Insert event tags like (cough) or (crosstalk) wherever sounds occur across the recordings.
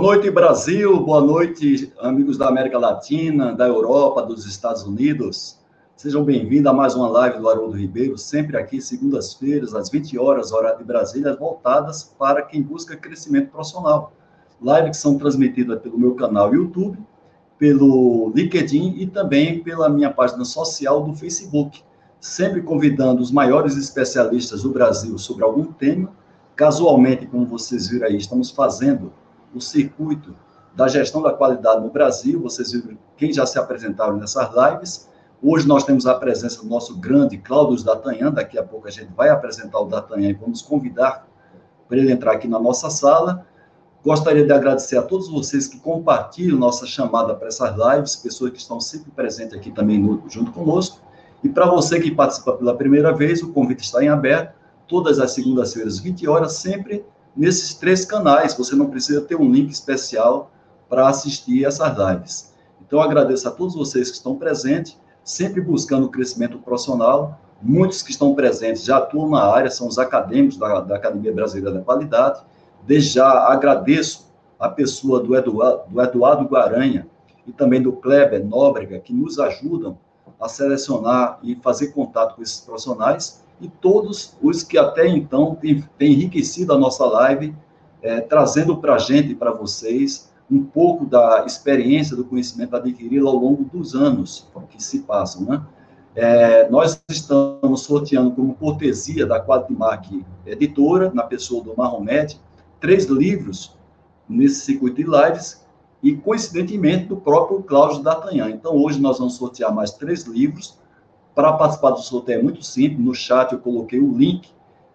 Boa noite, Brasil. Boa noite, amigos da América Latina, da Europa, dos Estados Unidos. Sejam bem-vindos a mais uma live do Haroldo Ribeiro, sempre aqui, segundas-feiras, às 20 horas, hora de Brasília, voltadas para quem busca crescimento profissional. Lives que são transmitidas pelo meu canal YouTube, pelo LinkedIn e também pela minha página social do Facebook, sempre convidando os maiores especialistas do Brasil sobre algum tema. Casualmente, como vocês viram aí, estamos fazendo o circuito da gestão da qualidade no Brasil. Vocês viram quem já se apresentaram nessas lives. Hoje nós temos a presença do nosso grande Cláudio Datanhan. Daqui a pouco a gente vai apresentar o Datanhan e vamos convidar para ele entrar aqui na nossa sala. Gostaria de agradecer a todos vocês que compartilham nossa chamada para essas lives, pessoas que estão sempre presentes aqui também no, junto conosco. E para você que participa pela primeira vez, o convite está em aberto, todas as segundas-feiras, 20 horas, sempre nesses três canais. Você não precisa ter um link especial para assistir essas lives. Então, agradeço a todos vocês que estão presentes, sempre buscando o crescimento profissional. Muitos que estão presentes já atuam na área, são os acadêmicos da, da Academia Brasileira da Qualidade. Desde já agradeço a pessoa do Eduardo, do Eduardo Guaranha e também do Kleber Nóbrega, que nos ajudam a selecionar e fazer contato com esses profissionais e todos os que até então têm, têm enriquecido a nossa live, é, trazendo para a gente e para vocês um pouco da experiência, do conhecimento adquirido ao longo dos anos que se passam, né? É, nós estamos sorteando como cortesia da Quadrimark Editora, na pessoa do Marromed, três livros nesse circuito de lives e, coincidentemente, do próprio Cláudio D'Artagnan. Então, hoje nós vamos sortear mais três livros. Para participar do sorteio é muito simples. No chat eu coloquei o link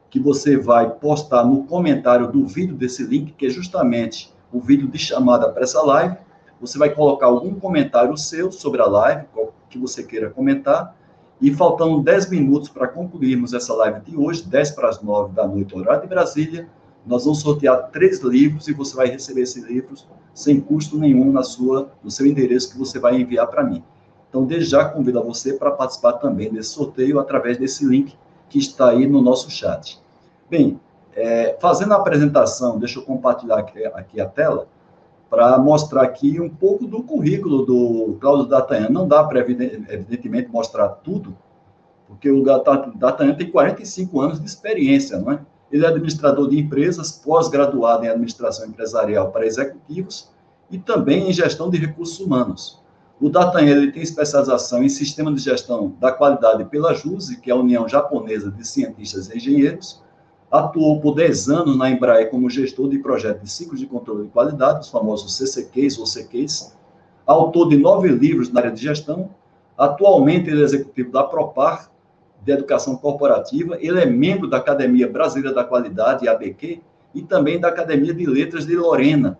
que você vai postar no comentário do vídeo desse link, que é justamente o vídeo de chamada para essa live. Você vai colocar algum comentário seu sobre a live, que você queira comentar. E faltando 10 minutos para concluirmos essa live de hoje, 10 para as 9 da noite, horário de Brasília, nós vamos sortear três livros e você vai receber esses livros sem custo nenhum na sua, no seu endereço que você vai enviar para mim. Então, desde já convido a você para participar também desse sorteio através desse link que está aí no nosso chat. Bem, é, fazendo a apresentação, deixa eu compartilhar aqui, aqui a tela para mostrar aqui um pouco do currículo do Cláudio Datanhan. Não dá para, evidentemente, mostrar tudo, porque o Datanhan tem 45 anos de experiência, não é? Ele é administrador de empresas, pós-graduado em administração empresarial para executivos e também em gestão de recursos humanos. O Datanha ele tem especialização em sistema de gestão da qualidade pela JUSE, que é a União Japonesa de Cientistas e Engenheiros. Atuou por 10 anos na Embraer como gestor de projetos de ciclos de controle de qualidade, os famosos CCQs ou CQs. Autor de nove livros na área de gestão. Atualmente ele é executivo da Propar, de Educação Corporativa, ele é membro da Academia Brasileira da Qualidade, ABQ, e também da Academia de Letras de Lorena,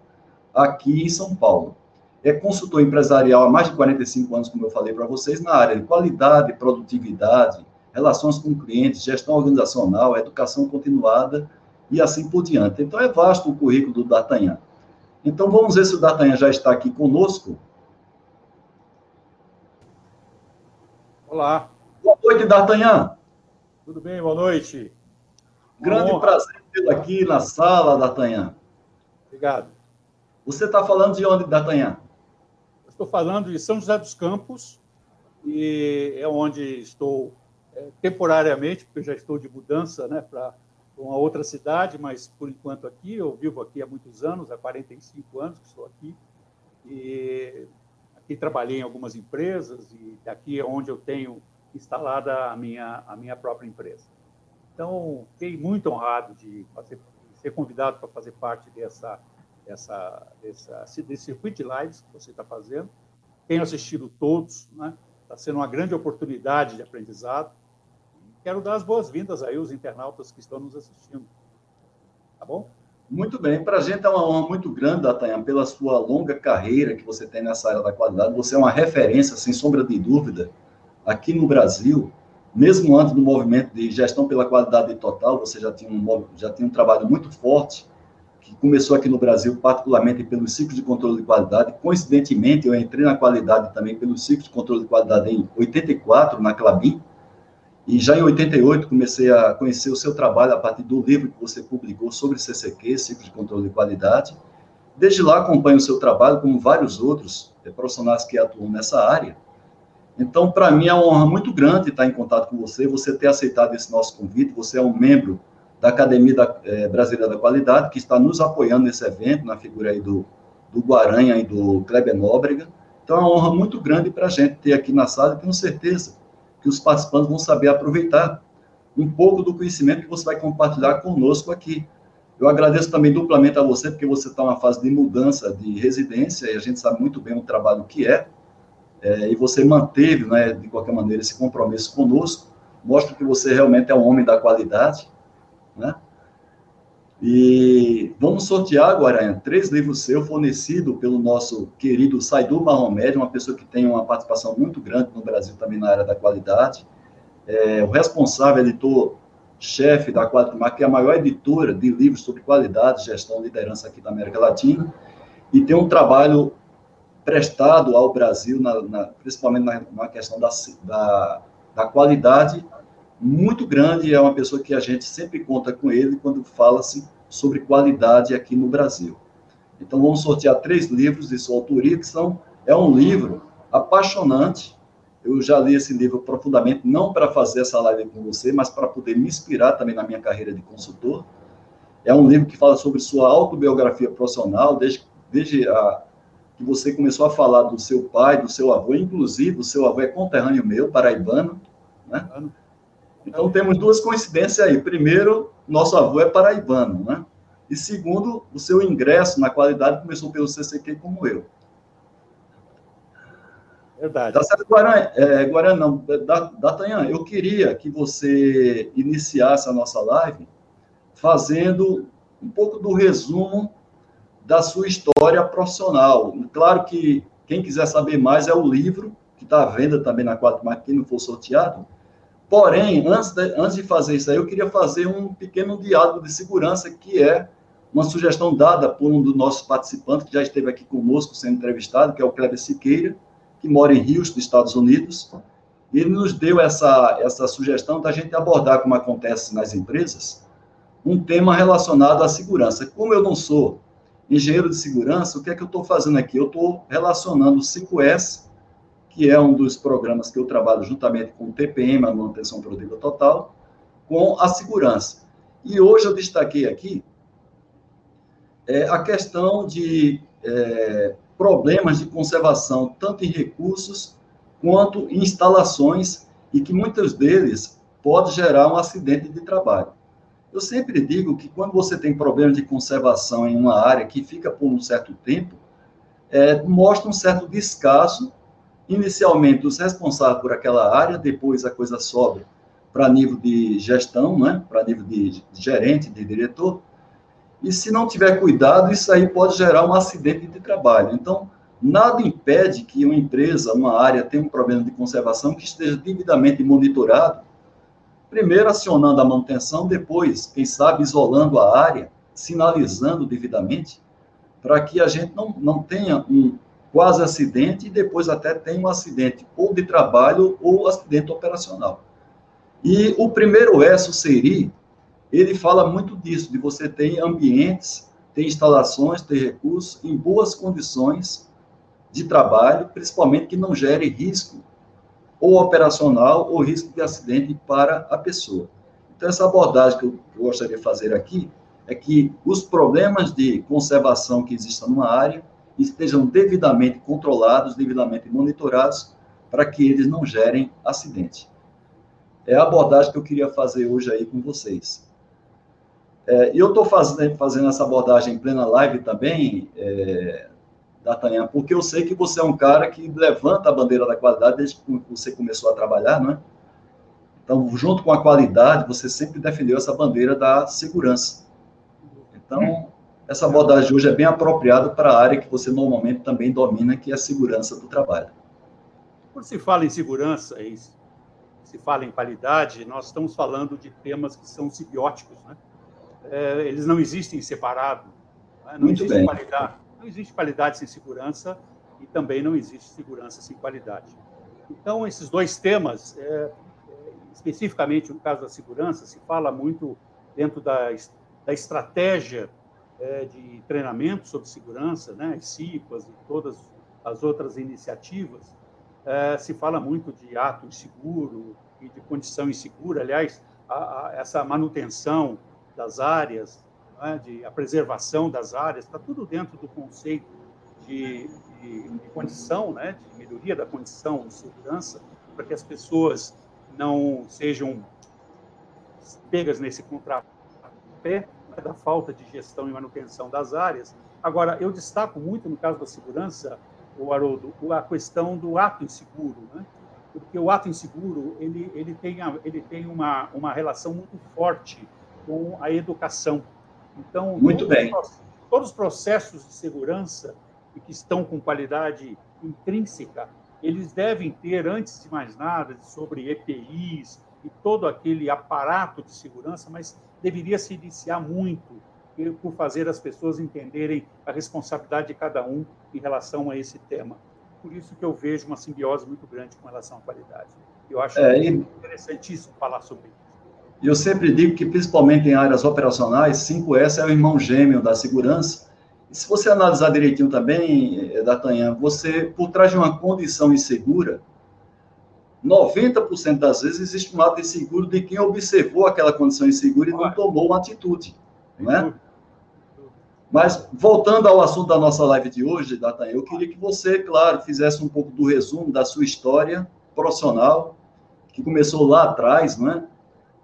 aqui em São Paulo. É consultor empresarial há mais de 45 anos, como eu falei para vocês, na área de qualidade, produtividade, relações com clientes, gestão organizacional, educação continuada e assim por diante. Então, é vasto o currículo do D'Artagnan. Então, vamos ver se o D'Artagnan já está aqui conosco. Olá. Boa noite, D'Artagnan. Tudo bem, boa noite. Grande Bom. prazer tê-lo aqui na sala, D'Artagnan. Obrigado. Você está falando de onde, D'Artagnan? Estou falando de São José dos Campos, e é onde estou é, temporariamente, porque já estou de mudança né, para uma outra cidade, mas por enquanto aqui, eu vivo aqui há muitos anos, há 45 anos que estou aqui, e aqui trabalhei em algumas empresas, e daqui é onde eu tenho instalada a minha, a minha própria empresa. Então, fiquei muito honrado de, fazer, de ser convidado para fazer parte dessa, dessa, dessa, desse circuito de lives que você está fazendo. Tenho assistido todos, né? Está sendo uma grande oportunidade de aprendizado. Quero dar as boas-vindas aí aos internautas que estão nos assistindo. Tá bom? Muito bem. Para a gente é uma honra muito grande, Datanha, pela sua longa carreira que você tem nessa área da qualidade. Você é uma referência, sem sombra de dúvida, aqui no Brasil, mesmo antes do movimento de gestão pela qualidade total, você já tinha um, já tinha um trabalho muito forte, que começou aqui no Brasil, particularmente pelos ciclos de controle de qualidade. Coincidentemente, eu entrei na qualidade também pelos ciclos de controle de qualidade em 84, na Clabin, e já em 88 comecei a conhecer o seu trabalho a partir do livro que você publicou sobre CCQ, ciclo de controle de qualidade. desde lá acompanho o seu trabalho, como vários outros é, profissionais que atuam nessa área. Então, para mim é uma honra muito grande estar em contato com você, você ter aceitado esse nosso convite, você é um membro da Academia da, é, Brasileira da Qualidade, que está nos apoiando nesse evento, na figura aí do, do Guaranha e do Kleber Nóbrega. Então, é uma honra muito grande para a gente ter aqui na sala, e tenho certeza que os participantes vão saber aproveitar um pouco do conhecimento que você vai compartilhar conosco aqui. Eu agradeço também duplamente a você, porque você está numa fase de mudança de residência, e a gente sabe muito bem o trabalho que é, é e você manteve, né, de qualquer maneira, esse compromisso conosco, mostra que você realmente é um homem da qualidade, né? E vamos sortear agora três livros seus fornecidos pelo nosso querido Saidu Mahomed, uma pessoa que tem uma participação muito grande no Brasil também na área da qualidade. É, o responsável editor-chefe da Qualitimar, que é a maior editora de livros sobre qualidade, gestão e liderança aqui da América Latina, e tem um trabalho prestado ao Brasil, na, na, principalmente na, na questão da, da, da qualidade muito grande, é uma pessoa que a gente sempre conta com ele quando fala-se sobre qualidade aqui no Brasil. Então, vamos sortear três livros de sua autoria, que são, é um livro apaixonante. Eu já li esse livro profundamente, não para fazer essa live com você, mas para poder me inspirar também na minha carreira de consultor. É um livro que fala sobre sua autobiografia profissional, desde, desde a, que você começou a falar do seu pai, do seu avô, inclusive o seu avô é conterrâneo meu, paraibano, né? Então, temos duas coincidências aí. Primeiro, nosso avô é paraibano, né? E segundo, o seu ingresso na qualidade começou pelo CCQ como eu. Verdade. Tá certo, Guarani, é, Guarani não, Datanhan, eu queria que você iniciasse a nossa live fazendo um pouco do resumo da sua história profissional. Claro que quem quiser saber mais é o livro, que está à venda também na Quatro Marcas, quem não for sorteado, Porém, antes de, antes de fazer isso aí, eu queria fazer um pequeno diálogo de segurança, que é uma sugestão dada por um dos nossos participantes, que já esteve aqui conosco sendo entrevistado, que é o Kleber Siqueira, que mora em Houston, Estados Unidos. Ele nos deu essa, essa sugestão da gente abordar, como acontece nas empresas, um tema relacionado à segurança. Como eu não sou engenheiro de segurança, o que é que eu estou fazendo aqui? Eu estou relacionando o 5S que é um dos programas que eu trabalho juntamente com o TPM, a manutenção produtiva total, com a segurança. E hoje eu destaquei aqui é, a questão de é, problemas de conservação, tanto em recursos quanto em instalações, e que muitos deles pode gerar um acidente de trabalho. Eu sempre digo que quando você tem problemas de conservação em uma área que fica por um certo tempo, é, mostra um certo descaso inicialmente os responsáveis por aquela área, depois a coisa sobe para nível de gestão, né? para nível de gerente, de diretor, e se não tiver cuidado, isso aí pode gerar um acidente de trabalho. Então, nada impede que uma empresa, uma área tenha um problema de conservação que esteja devidamente monitorado, primeiro acionando a manutenção, depois, quem sabe, isolando a área, sinalizando devidamente, para que a gente não, não tenha um, quase acidente e depois até tem um acidente ou de trabalho ou acidente operacional. E o primeiro S, o SERI, ele fala muito disso, de você ter ambientes, ter instalações, ter recursos em boas condições de trabalho, principalmente que não gere risco ou operacional ou risco de acidente para a pessoa. Então, essa abordagem que eu, gostaria de fazer aqui é que os problemas de conservação que existam numa área estejam devidamente controlados, devidamente monitorados, para que eles não gerem acidente. É a abordagem que eu queria fazer hoje aí com vocês. É, eu estou fazendo, fazendo essa abordagem em plena live também, é, D'Artagnan, porque eu sei que você é um cara que levanta a bandeira da qualidade desde que você começou a trabalhar, não é? Então, junto com a qualidade, você sempre defendeu essa bandeira da segurança. Então, essa abordagem hoje é bem apropriada para a área que você normalmente também domina, que é a segurança do trabalho. Quando se fala em segurança e se fala em qualidade, nós estamos falando de temas que são simbióticos, né? É, eles não existem separados. Né? Não Muito existe bem. qualidade, não existe qualidade sem segurança e também não existe segurança sem qualidade. Então, esses dois temas, é, especificamente no caso da segurança, se fala muito dentro da, da estratégia é, de treinamento sobre segurança, né, as CIPAs e todas as outras iniciativas, é, se fala muito de ato inseguro e de condição insegura. Aliás, a, a, essa manutenção das áreas, né, de, a preservação das áreas, está tudo dentro do conceito de, de, de condição, né, de melhoria da condição de segurança, para que as pessoas não sejam pegas nesse contrapé né, da falta de gestão e manutenção das áreas. Agora, eu destaco muito, no caso da segurança, o Haroldo, a questão do ato inseguro, né? porque o ato inseguro ele, ele tem, ele tem uma, uma relação muito forte com a educação. Então, muito bem. Os, todos os processos de segurança que estão com qualidade intrínseca, eles devem ter, antes de mais nada, sobre EPIs e todo aquele aparato de segurança, mas deveria se iniciar muito por fazer as pessoas entenderem a responsabilidade de cada um em relação a esse tema. Por isso que eu vejo uma simbiose muito grande com relação à qualidade. Eu acho é, e... interessantíssimo falar sobre isso. Eu sempre digo que, principalmente em áreas operacionais, 5S é o irmão gêmeo da segurança. E se você analisar direitinho também, eh, D'Artagnan, você, por trás de uma condição insegura, 90% das vezes existe um ato inseguro de quem observou aquela condição insegura e não tomou uma atitude. Né? Mas, voltando ao assunto da nossa live de hoje, Datan, eu queria que você, claro, fizesse um pouco do resumo da sua história profissional, que começou lá atrás, não é?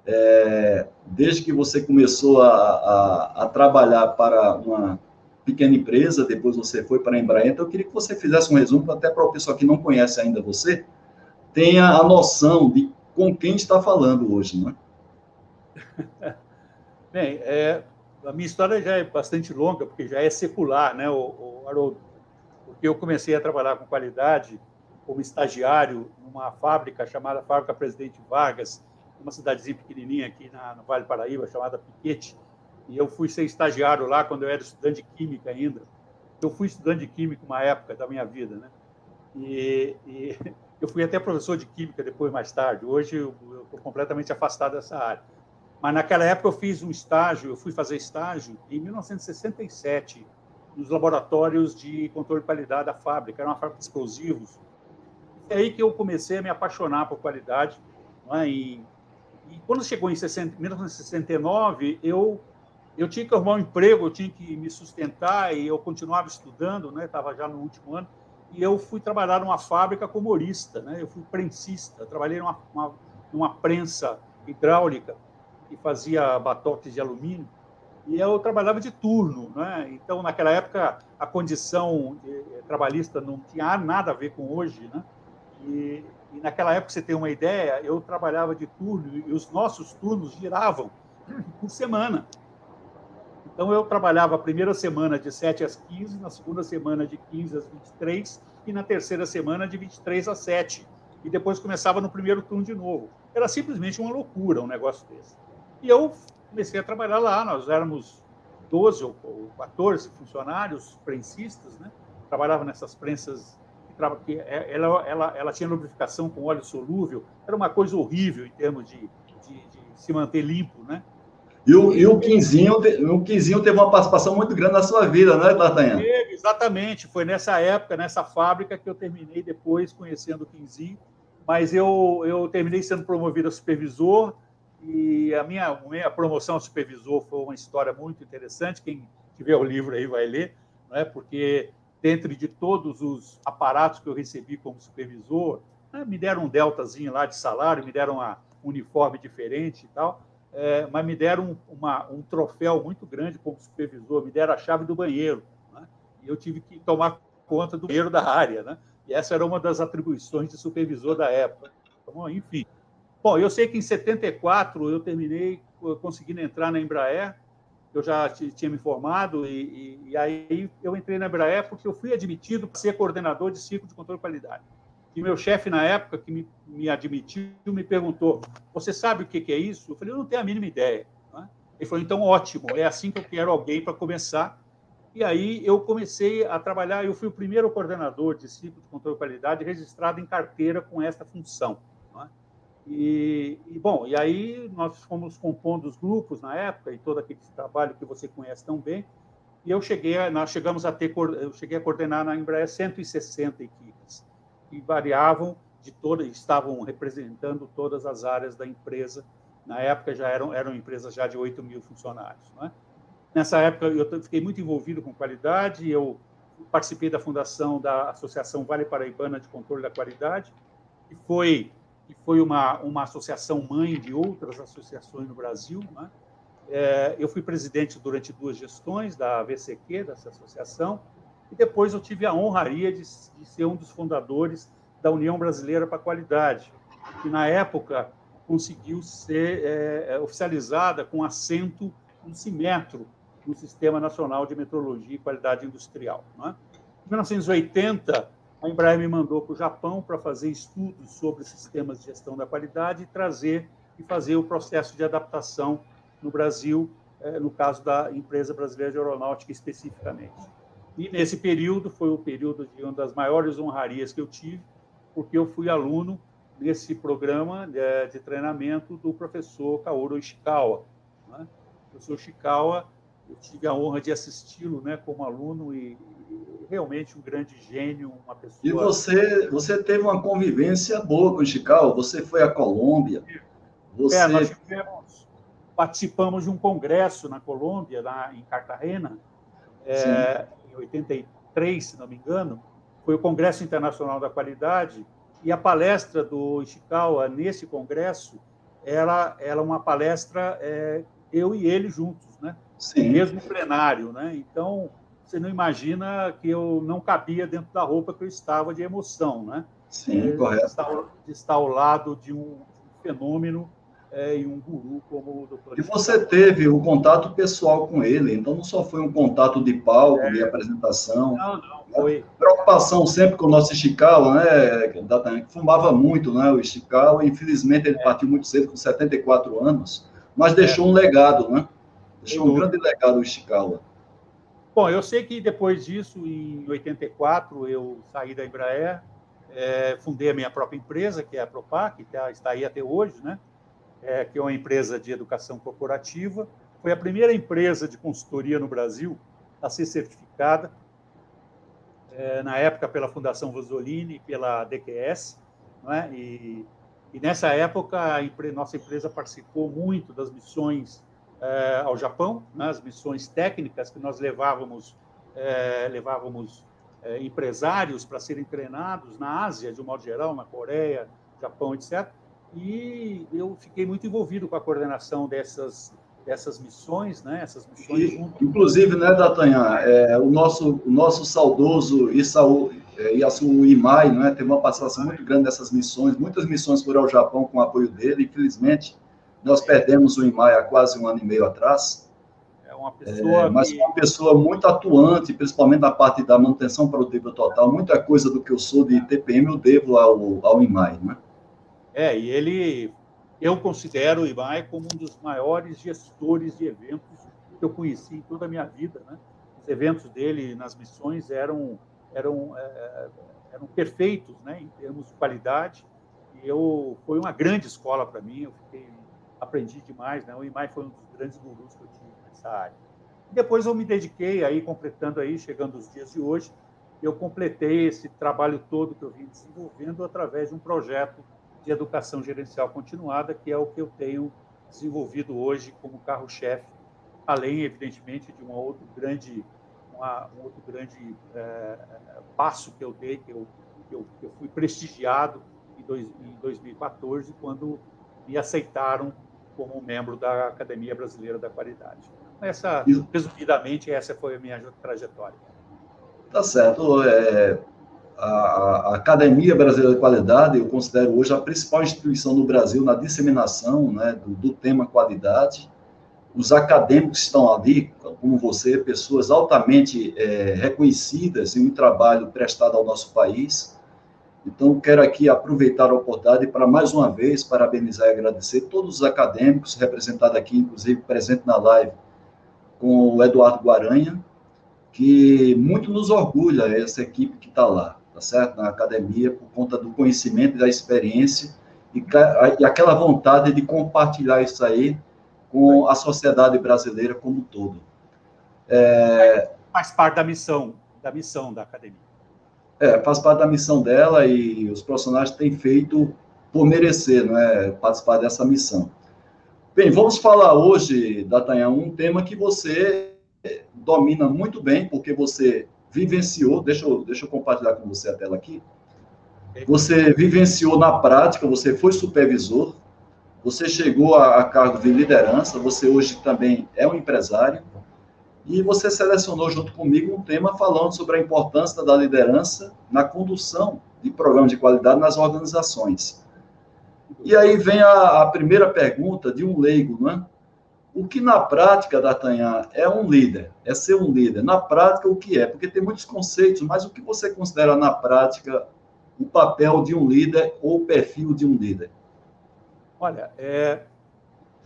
é desde que você começou a, a, a, trabalhar para uma pequena empresa, depois você foi para a Embraer, então eu queria que você fizesse um resumo, até para o pessoal que não conhece ainda você, tenha a noção de com quem está falando hoje, não é? (laughs) Bem, é, a minha história já é bastante longa, porque já é secular, né, o, o Haroldo? Porque eu comecei a trabalhar com qualidade como estagiário numa fábrica chamada Fábrica Presidente Vargas, uma cidadezinha pequenininha aqui na, no Vale Paraíba, chamada Piquete. E eu fui ser estagiário lá quando eu era estudante de Química ainda. Eu fui estudante de Química uma época da minha vida, né? E, e (laughs) eu fui até professor de Química depois, mais tarde. Hoje eu estou completamente afastado dessa área. Mas naquela época eu fiz um estágio, eu fui fazer estágio em 1967 nos laboratórios de controle de qualidade da fábrica, era uma fábrica de explosivos. É aí que eu comecei a me apaixonar por qualidade. É? E, e, quando chegou em 60, 1969, eu eu tinha que arrumar um emprego, eu tinha que me sustentar e eu continuava estudando, né? Estava já no último ano e eu fui trabalhar numa fábrica como humorista, né? Eu fui prensista, trabalhei numa, uma, numa prensa hidráulica que fazia batoques de alumínio, e eu trabalhava de turno. Né? Então, naquela época, a condição eh, trabalhista não tinha nada a ver com hoje. Né? E, e naquela época, você tem uma ideia, eu trabalhava de turno e os nossos turnos giravam por semana. Então, eu trabalhava a primeira semana de 7 às 15, na segunda semana de 15 às 23 e na terceira semana de 23 às 7. E depois começava no primeiro turno de novo. Era simplesmente uma loucura um negócio desse. E eu comecei a trabalhar lá, nós éramos 12 ou 14 funcionários prensistas, né? Trabalhava nessas prensas que é, ela, ela, ela tinha lubrificação com óleo solúvel, era uma coisa horrível em termos de, de, de se manter limpo, né? E o, e o, Quinzinho, o Quinzinho teve uma participação muito grande na sua vida, não é, Tartanha? Exatamente, foi nessa época, nessa fábrica, que eu terminei depois conhecendo o Quinzinho, mas eu, eu terminei sendo promovido a supervisor, e a minha, minha promoção a supervisor foi uma história muito interessante. Quem tiver o livro aí vai ler, não é? porque dentro de todos os aparatos que eu recebi como supervisor, né, me deram um deltazinho lá de salário, me deram um uniforme diferente e tal, é, mas me deram uma, um troféu muito grande como supervisor, me deram a chave do banheiro. Né? E eu tive que tomar conta do banheiro da área. Né? E essa era uma das atribuições de supervisor da época. Então, enfim, Bom, eu sei que em 74 eu terminei conseguindo entrar na Embraer, eu já tinha me formado, e, e, e, aí eu entrei na Embraer porque eu fui admitido para ser coordenador de ciclo de controle de qualidade. E meu chefe, na época, que me, me admitiu, me perguntou: Você sabe o que, que é isso? Eu falei: Eu não tenho a mínima ideia. Né? Ele falou: Então, ótimo, é assim que eu quero alguém para começar. E aí eu comecei a trabalhar, eu fui o primeiro coordenador de ciclo de controle de qualidade registrado em carteira com esta função. E, e, bom, e aí nós fomos compondo os grupos na época e todo aquele trabalho que você conhece tão bem. E eu cheguei, nós chegamos a ter, eu cheguei a coordenar na Embraer 160 equipes, que variavam de todas, estavam representando todas as áreas da empresa. Na época já eram, eram empresas já de 8 mil funcionários. Não é? Nessa época eu fiquei muito envolvido com qualidade, eu participei da fundação da Associação Vale Paraibana de Controle da Qualidade, que foi, que foi uma, uma associação mãe de outras associações no Brasil. Né? É, eu fui presidente durante duas gestões da VCQ, dessa associação, e depois eu tive a honraria de, de ser um dos fundadores da União Brasileira para a Qualidade, que na época conseguiu ser é, é oficializada com assento no CIMETRO, no Sistema Nacional de Metrologia e Qualidade Industrial. É? Em 1980, a Embraer me mandou para o Japão para fazer estudos sobre sistemas de gestão da qualidade e trazer e fazer o processo de adaptação no Brasil, é, no caso da empresa brasileira de aeronáutica especificamente. E nesse período foi o período de uma das maiores honrarias que eu tive, porque eu fui aluno nesse programa de, de treinamento do professor Kaoru Ishikawa. Né? O professor Ishikawa eu tive a honra de assisti-lo né, como aluno e, e, realmente um grande gênio, uma pessoa... E você, você teve uma convivência boa com o Chicago, você foi à Colômbia, você... É, nós tivemos, participamos de um congresso na Colômbia, lá em Cartagena, é, em 83, se não me engano, foi o Congresso Internacional da Qualidade, e a palestra do Ishikawa nesse congresso era, era uma palestra é, eu e ele juntos, né? Sim. mesmo plenário, né? Então, você não imagina que eu não cabia dentro da roupa que eu estava de emoção, né? Sim, é, correto. De estar, de estar, ao lado de um, fenômeno é, e um guru como o doutor. E você teve o um contato pessoal com ele, então não só foi um contato de palco, é. de apresentação. Não, não, foi. Preocupação sempre com o nosso Ishikawa, né? Que fumava muito, né? O Ishikawa, infelizmente ele é. partiu muito cedo, com 74 anos, mas deixou um legado, né? Deixou um grande legado o Ishikawa. Bom, eu sei que depois disso, em 84, eu saí da Embraer, é, fundei a minha própria empresa, que é a Propac, que tá, está aí até hoje, né? É, que é uma empresa de educação corporativa. Foi a primeira empresa de consultoria no Brasil a ser certificada, é, na época pela Fundação Vosolini e pela DQS. Né? E, e nessa época, a nossa empresa participou muito das missões eh, ao Japão, né, as missões técnicas que nós levávamos, eh, levávamos eh, empresários para serem treinados na Ásia, de um modo geral, na Coreia, Japão, etc. E eu fiquei muito envolvido com a coordenação dessas dessas missões, né? Essas missões. E, inclusive, né, Datanha, é, o nosso o nosso saudoso Isaú, é, Yasu Imai, né, teve uma participação muito grande nessas missões. Muitas missões foram ao Japão com o apoio dele. Infelizmente, nós perdemos o Imai há quase um ano e meio atrás. É uma pessoa. É, mas que... uma pessoa muito atuante, principalmente na parte da manutenção produtiva total. Muita coisa do que eu sou de TPM eu devo ao, ao Imai, né? É, e ele. Eu considero o Imai como um dos maiores gestores de eventos que eu conheci em toda a minha vida, né? Os eventos dele nas missões eram eram é, eram perfeitos, né? Em termos de qualidade. E eu foi uma grande escola para mim. Eu fiquei aprendi demais, né? O IMAI foi um dos grandes gurus que eu tive nessa área. Depois eu me dediquei aí, completando aí, chegando os dias de hoje, eu completei esse trabalho todo que eu vim desenvolvendo através de um projeto de educação gerencial continuada, que é o que eu tenho desenvolvido hoje como carro-chefe, além, evidentemente, de uma outro grande, uma, um outro grande é, passo que eu dei, que eu, que eu, que eu fui prestigiado em, dois, em 2014, quando me aceitaram como membro da Academia Brasileira da Qualidade. Essa, resumidamente, essa foi a minha trajetória. Tá certo. É, a, Academia Brasileira da Qualidade, eu considero hoje a principal instituição no Brasil na disseminação né, do, do tema qualidade. Os acadêmicos estão ali, como você, pessoas altamente é, reconhecidas em um trabalho prestado ao nosso país então, quero aqui aproveitar a oportunidade para, mais uma vez, parabenizar e agradecer todos os acadêmicos representados aqui, inclusive presente na live, com o Eduardo Guaranha, que muito nos orgulha essa equipe que está lá, tá certo? Na academia, por conta do conhecimento e da experiência e, e aquela vontade de compartilhar isso aí com a sociedade brasileira como um todo. É... Faz parte da missão, da missão da academia. É, faz parte da missão dela e os profissionais têm feito por merecer, não é, participar dessa missão. Bem, vamos falar hoje, Datanha, um tema que você domina muito bem, porque você vivenciou, deixa eu, deixa eu compartilhar com você a tela aqui, você vivenciou na prática, você foi supervisor, você chegou a, a cargo de liderança, você hoje também é um empresário, e você selecionou junto comigo um tema falando sobre a importância da liderança na condução de programas de qualidade nas organizações. E aí vem a, a primeira pergunta de um leigo, não é? O que na prática, D'Artagnan, é um líder? É ser um líder. Na prática, o que é? Porque tem muitos conceitos, mas o que você considera na prática o papel de um líder ou o perfil de um líder? Olha, é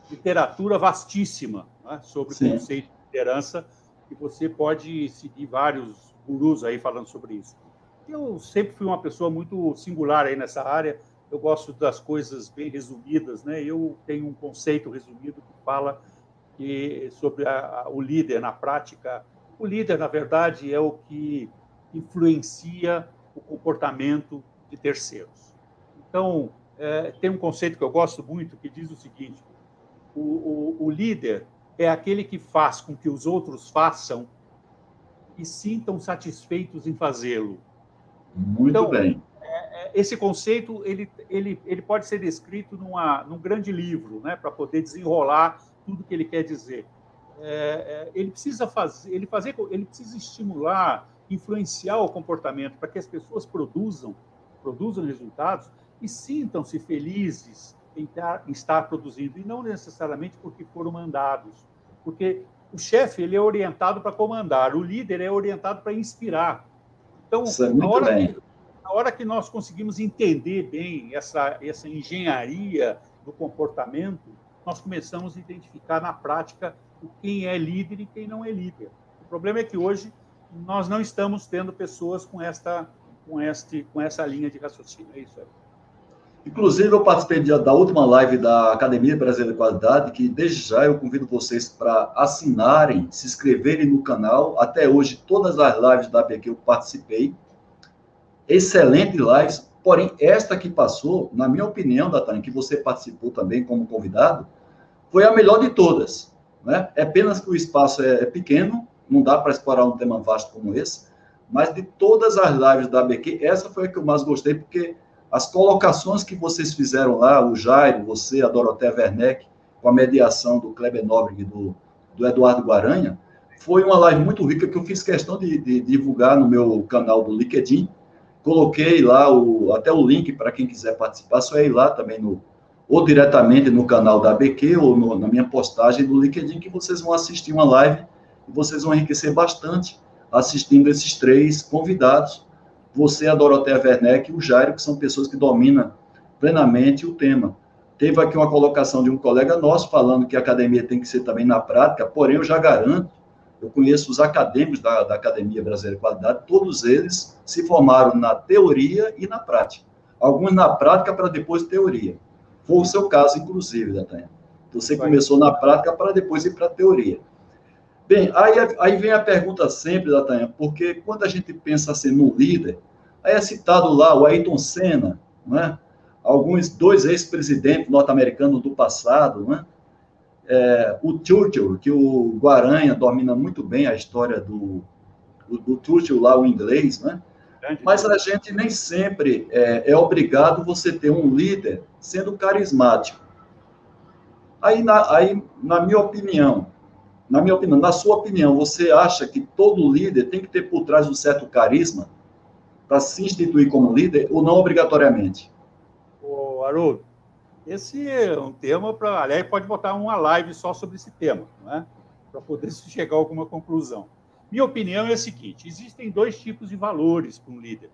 literatura vastíssima né, sobre Sim. o conceito de liderança e você pode seguir vários gurus aí falando sobre isso. Eu sempre fui uma pessoa muito singular aí nessa área. Eu gosto das coisas bem resumidas, né? Eu tenho um conceito resumido que fala que sobre a, a, o líder na prática. O líder, na verdade, é o que influencia o comportamento de terceiros. Então, é, tem um conceito que eu gosto muito que diz o seguinte: o, o, o líder é aquele que faz com que os outros façam e sintam satisfeitos em fazê-lo. Muito então, bem. É, é, esse conceito ele, ele, ele pode ser descrito numa, num grande livro, né, para poder desenrolar tudo que ele quer dizer. É, é, ele precisa fazer, ele fazer, ele precisa estimular, influenciar o comportamento para que as pessoas produzam, produzam resultados e sintam-se felizes em, em estar produzindo e não necessariamente porque foram mandados, porque o chefe ele é orientado para comandar, o líder é orientado para inspirar. Então, é na, hora que, na hora que nós conseguimos entender bem essa, essa engenharia do comportamento, nós começamos a identificar na prática quem é líder e quem não é líder. O problema é que hoje nós não estamos tendo pessoas com esta com este com essa linha de raciocínio. É isso. Inclusive, eu participei da última live da Academia Brasileira de Qualidade, que desde já eu convido vocês para assinarem, se inscreverem no canal. Até hoje, todas as lives da APQ eu participei. Excelentes lives, Porém, esta que passou, na minha opinião, Datane, que você participou também como convidado, foi a melhor de todas. Né? É apenas que o espaço é, é pequeno, não dá para explorar um tema vasto como esse, mas de todas as lives da ABQ, essa foi a que eu mais gostei, porque as colocações que vocês fizeram lá, o Jairo, você, a Dorotea Werneck, com a mediação do Kleber Nobre e do, do Eduardo Guaranha, foi uma live muito rica que eu fiz questão de, de divulgar no meu canal do LinkedIn, Coloquei lá o, até o link para quem quiser participar, só é ir lá também no ou diretamente no canal da ABQ ou no, na minha postagem do LinkedIn que vocês vão assistir uma live e vocês vão enriquecer bastante assistindo esses três convidados, você, a Dorotea Werneck e o Jairo, que são pessoas que dominam plenamente o tema. Teve aqui uma colocação de um colega nosso falando que a academia tem que ser também na prática, porém eu já garanto eu conheço os acadêmicos da, da Academia Brasileira de Qualidade, todos eles se formaram na teoria e na prática. Alguns na prática para depois teoria. Foi o seu caso, inclusive, Natanha. Você começou na prática para depois ir para a teoria. Bem, aí, aí vem a pergunta sempre, Natanha, porque quando a gente pensa assim no líder, aí é citado lá o Ayrton Senna, né? alguns dois ex-presidentes norte-americanos do passado, né? É, o Churchill, que o Guaranha domina muito bem a história do, do, do Churchill lá, o inglês, né? Mas a gente nem sempre é, é, obrigado você ter um líder sendo carismático. Aí na, aí, na minha opinião, na minha opinião, na sua opinião, você acha que todo líder tem que ter por trás um certo carisma para se instituir como líder ou não obrigatoriamente? Ô, Haroldo, esse é um tema para. Aliás, pode botar uma live só sobre esse tema, é? para poder chegar a alguma conclusão. Minha opinião é a seguinte: existem dois tipos de valores para um líder.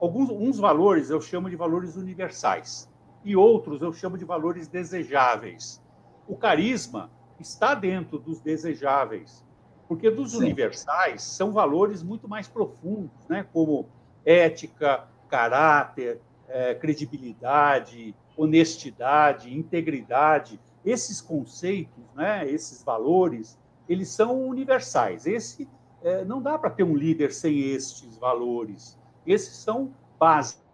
Alguns uns valores eu chamo de valores universais e outros eu chamo de valores desejáveis. O carisma está dentro dos desejáveis, porque dos Sim. universais são valores muito mais profundos, né? como ética, caráter, é, credibilidade, honestidade, integridade, esses conceitos, né, esses valores, eles são universais. Esse é, não dá para ter um líder sem estes valores. Esses são básicos.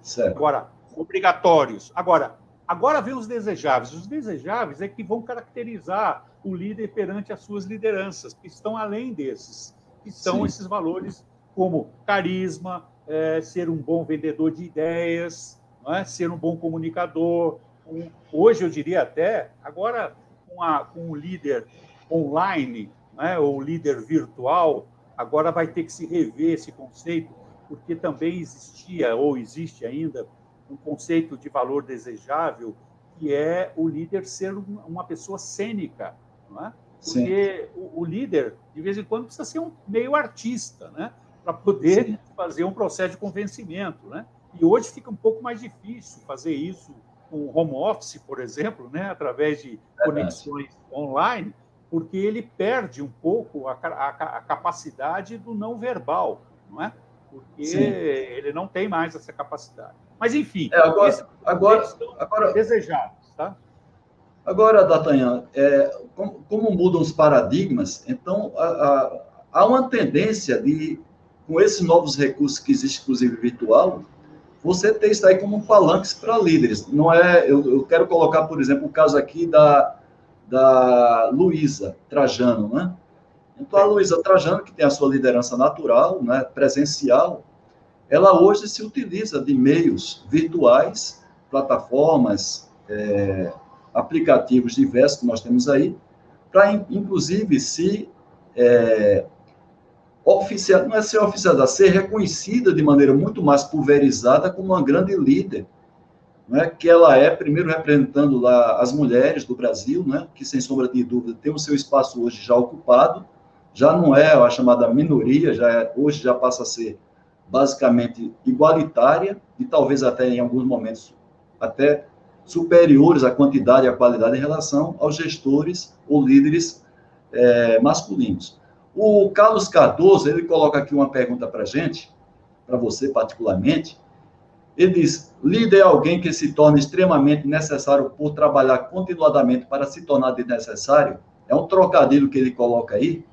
Certo. Agora, obrigatórios. Agora, agora vem os desejáveis. Os desejáveis é que vão caracterizar o líder perante as suas lideranças, que estão além desses, que são Sim. esses valores como carisma, é, ser um bom vendedor de ideias, é? ser um bom comunicador. Um, hoje eu diria até, agora com, a, com o líder online, né, ou líder virtual, agora vai ter que se rever esse conceito, porque também existia, ou existe ainda, um conceito de valor desejável, que é o líder ser uma pessoa cênica, não é? Porque o, o, líder, de vez em quando, precisa ser um meio artista, né? Para poder Sim. fazer um processo de convencimento, né? E hoje fica um pouco mais difícil fazer isso com home office, por exemplo, né? Através de conexões online, porque ele perde um pouco a, a, a capacidade do não verbal, não é? Porque Sim. ele não tem mais essa capacidade. Mas, enfim, é, agora, agora, agora desejados, tá? Agora, D'Artagnan, é, como, como, mudam os paradigmas, então há uma tendência de, com esses novos recursos que existem, inclusive virtual, você ter isso aí como um palanque para líderes. Não é, eu, eu, quero colocar, por exemplo, o caso aqui da da Luísa Trajano, né? Então, a Luísa Trajano, que tem a sua liderança natural, né, presencial, ela hoje se utiliza de meios virtuais, plataformas, é, aplicativos diversos que nós temos aí, para, inclusive, se é, oficial, não é ser oficializada, ser reconhecida de maneira muito mais pulverizada como uma grande líder né, que ela é, primeiro, representando lá as mulheres do Brasil, né, que, sem sombra de dúvida, tem o seu espaço hoje já ocupado, já não é a chamada minoria, já é, hoje já passa a ser basicamente igualitária e talvez até em alguns momentos até superiores à quantidade e à qualidade em relação aos gestores ou líderes é, masculinos. O Carlos Cardoso, ele coloca aqui uma pergunta para a gente, para você particularmente, ele diz: líder é alguém que se torna extremamente necessário por trabalhar continuadamente para se tornar desnecessário. É um trocadilho que ele coloca aí.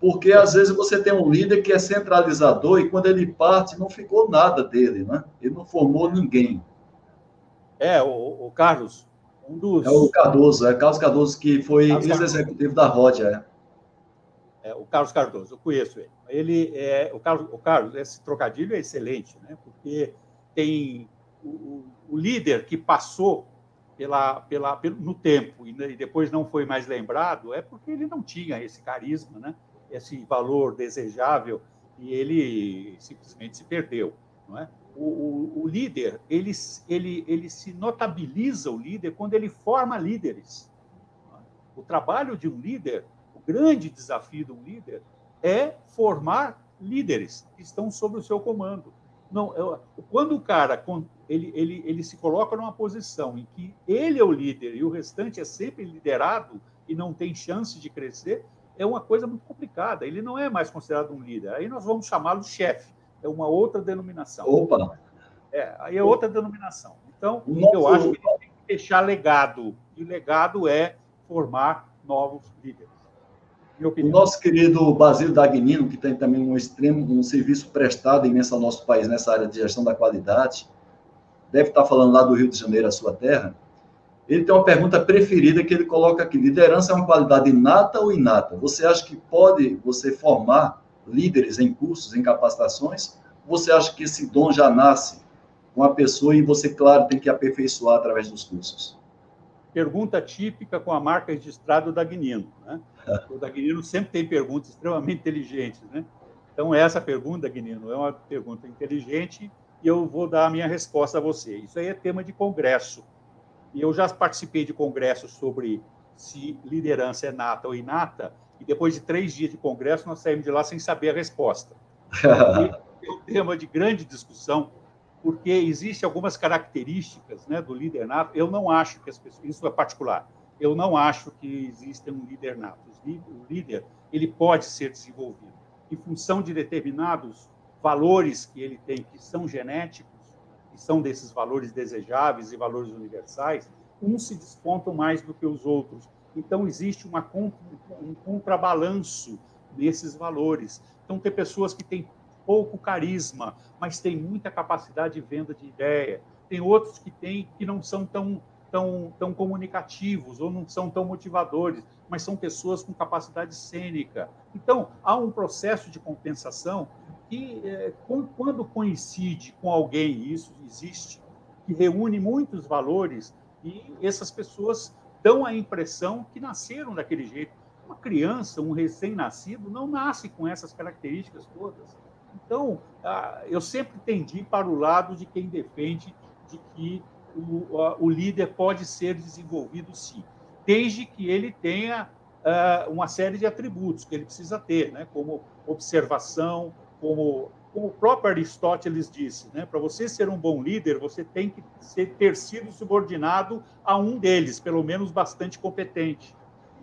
Porque às vezes você tem um líder que é centralizador e quando ele parte não ficou nada dele, né? Ele não formou ninguém. É, o, o Carlos, um dos. É o Cardoso, é Carlos Cardoso que foi ex-executivo da Rodia. É. o Carlos Cardoso, eu conheço ele ele é o Carlos, o Carlos, esse trocadilho é excelente, né? Porque tem o, o líder que passou pela, pela, pelo, no tempo e, e, depois não foi mais lembrado, é porque ele não tinha esse carisma, né? Esse valor desejável e ele simplesmente se perdeu, não é? O, o, o líder ele, ele, ele se notabiliza o líder quando ele forma líderes. É? O trabalho de um líder, grande desafio de um líder é formar líderes que estão sob o seu comando. Não, eu, quando o cara ele, ele, ele se coloca numa posição em que ele é o líder e o restante é sempre liderado e não tem chance de crescer, é uma coisa muito complicada. Ele não é mais considerado um líder. Aí nós vamos chamá-lo de chefe. É uma outra denominação. Opa! É, aí é outra denominação. Então, Nossa, eu acho que ele tem que deixar legado. E legado é formar novos líderes. O nosso querido Basílio Dagnino, que tem também um extremo, um serviço prestado imenso ao nosso país nessa área de gestão da qualidade, deve estar falando lá do Rio de Janeiro, a sua terra. Ele tem uma pergunta preferida que ele coloca aqui: liderança é uma qualidade inata ou inata? Você acha que pode você formar líderes em cursos, em capacitações? Ou você acha que esse dom já nasce com a pessoa e você, claro, tem que aperfeiçoar através dos cursos? Pergunta típica com a marca registrada do Dagnino. Né? (laughs) O Dagnino sempre tem perguntas extremamente inteligentes. Né? Então, essa pergunta, Dagnino, é uma pergunta inteligente e eu vou dar a minha resposta a você. Isso aí é tema de congresso. E eu já participei de congressos sobre se liderança é nata ou inata, e depois de três dias de congresso, nós saímos de lá sem saber a resposta. (laughs) é um tema de grande discussão porque existem algumas características né, do líder nato. Eu não acho que as pessoas, isso é particular, eu não acho que exista um líder nato. O líder ele pode ser desenvolvido em função de determinados valores que ele tem, que são genéticos, que são desses valores desejáveis e valores universais. Uns se despontam mais do que os outros, Então, existe uma, um contrabalanço nesses valores. Então, tem pessoas que têm pouco carisma, mas têm muita capacidade de venda de ideia. Tem outros que têm que não são tão, tão, tão comunicativos ou não são tão motivadores, mas são pessoas com capacidade cênica. Então, há um processo de compensação que, é, quando coincide com alguém, isso existe, que reúne muitos valores, e essas pessoas dão a impressão que nasceram daquele jeito. Uma criança, um recém-nascido, não nasce com essas características todas. Então, eu sempre tendi para o lado de quem defende de que o, líder pode ser desenvolvido sim, desde que ele tenha uma série de atributos que ele precisa ter, né? como observação, como, como o próprio Aristóteles disse, né? para você ser um bom líder, você tem que ser, ter sido subordinado a um deles, pelo menos bastante competente.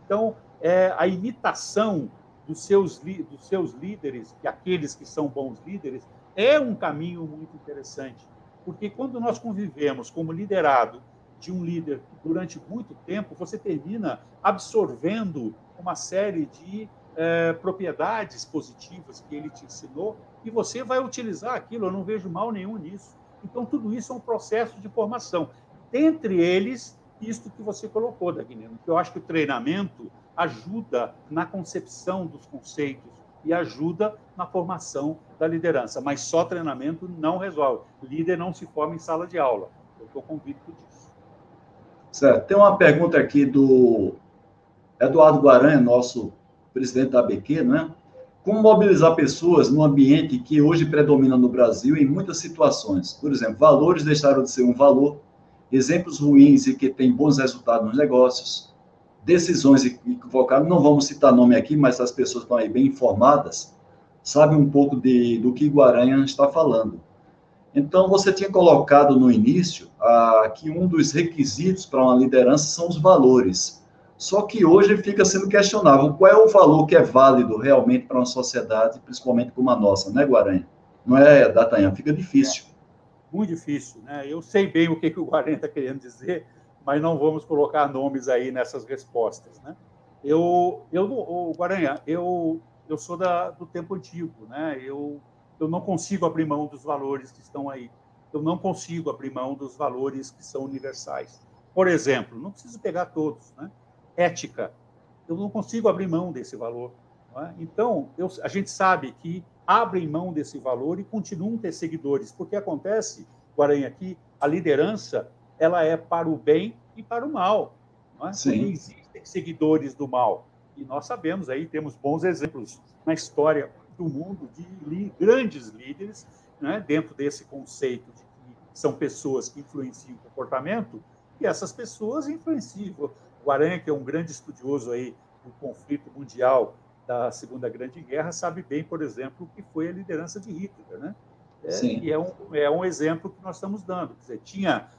Então, é, a imitação dos seus, dos seus líderes, e aqueles que são bons líderes, é um caminho muito interessante. Porque quando nós convivemos como liderado de um líder durante muito tempo, você termina absorvendo uma série de é, propriedades positivas que ele te ensinou e você vai utilizar aquilo. Eu não vejo mal nenhum nisso. Então, tudo isso é um processo de formação. Dentre eles, isto que você colocou, Dagnino, que eu acho que o treinamento ajuda na concepção dos conceitos e ajuda na formação da liderança, mas só treinamento não resolve. Líder não se forma em sala de aula. Eu estou convicto disso. Certo. Tem uma pergunta aqui do Eduardo Guaranha, nosso presidente da ABQ, né? Como mobilizar pessoas no ambiente que hoje predomina no Brasil em muitas situações? Por exemplo, valores deixaram de ser um valor, exemplos ruins e que têm bons resultados nos negócios, decisões não vamos citar nome aqui, mas as pessoas estão aí bem informadas, sabem um pouco de, do que Guaranha está falando. Então, você tinha colocado no início ah, que um dos requisitos para uma liderança são os valores. Só que hoje fica sendo questionável qual é o valor que é válido realmente para uma sociedade, principalmente como a nossa, né, Guaranha? Não é, Datanha? Fica difícil. É, muito difícil, né? Eu sei bem o que, que o Guaranha está querendo dizer, mas não vamos colocar nomes aí nessas respostas, né? Eu, eu, o Guaranha, eu, eu sou da, do tempo antigo, né? Eu, eu não consigo abrir mão dos valores que estão aí. Eu não consigo abrir mão dos valores que são universais. Por exemplo, não preciso pegar todos, né? Ética, eu não consigo abrir mão desse valor. É? Então, eu, a gente sabe que abrem mão desse valor e continuam ter seguidores, porque acontece, Guaranha, aqui, a liderança ela é para o bem e para o mal. Não é? Sim. existem seguidores do mal. E nós sabemos aí, temos bons exemplos na história do mundo de grandes líderes, né, dentro desse conceito de que são pessoas que influenciam o comportamento, e essas pessoas influenciam. O Aranha, que é um grande estudioso aí do conflito mundial da Segunda Grande Guerra, sabe bem, por exemplo, o que foi a liderança de Hitler, né? É, e é um, é um exemplo que nós estamos dando. Quer dizer, tinha,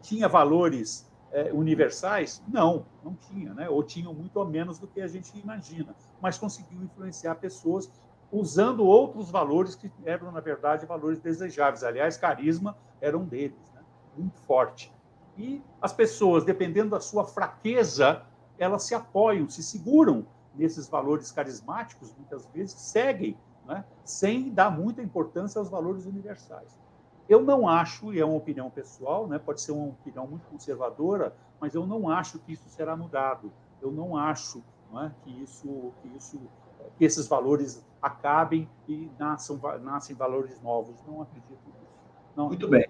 tinha valores é, universais? Não, não tinha, né? ou tinham muito ou menos do que a gente imagina, mas conseguiu influenciar pessoas usando outros valores que eram, na verdade, valores desejáveis. Aliás, carisma era um deles, né? muito forte. E as pessoas, dependendo da sua fraqueza, elas se apoiam, se seguram nesses valores carismáticos, muitas vezes seguem, né? sem dar muita importância aos valores universais. Eu não acho, e é uma opinião pessoal, né, pode ser uma opinião muito conservadora, mas eu não acho que isso será mudado. Eu não acho não é, que, isso, que, isso, que esses valores acabem e nasçam, nascem valores novos. Não acredito nisso. Não muito bem.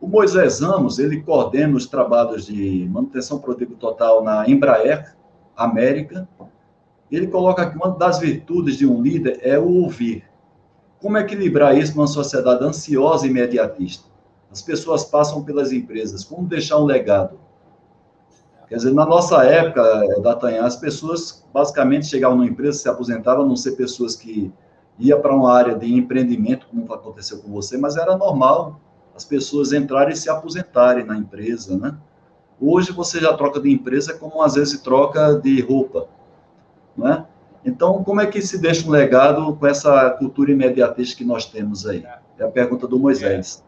O Moisés Ramos, ele coordena os trabalhos de manutenção produtiva total na Embraer América. Ele coloca que uma das virtudes de um líder é o ouvir. Como equilibrar isso numa sociedade ansiosa e imediatista? As pessoas passam pelas empresas. Como deixar um legado? Quer dizer, na nossa época, D'Artagnan, as pessoas basicamente chegavam numa empresa, se aposentavam, a não ser pessoas que iam para uma área de empreendimento, como aconteceu com você, mas era normal as pessoas entrarem e se aposentarem na empresa, né? Hoje você já troca de empresa como às vezes troca de roupa, né? Então, como é que se deixa um legado com essa cultura imediatista que nós temos aí? É a pergunta do Moisés.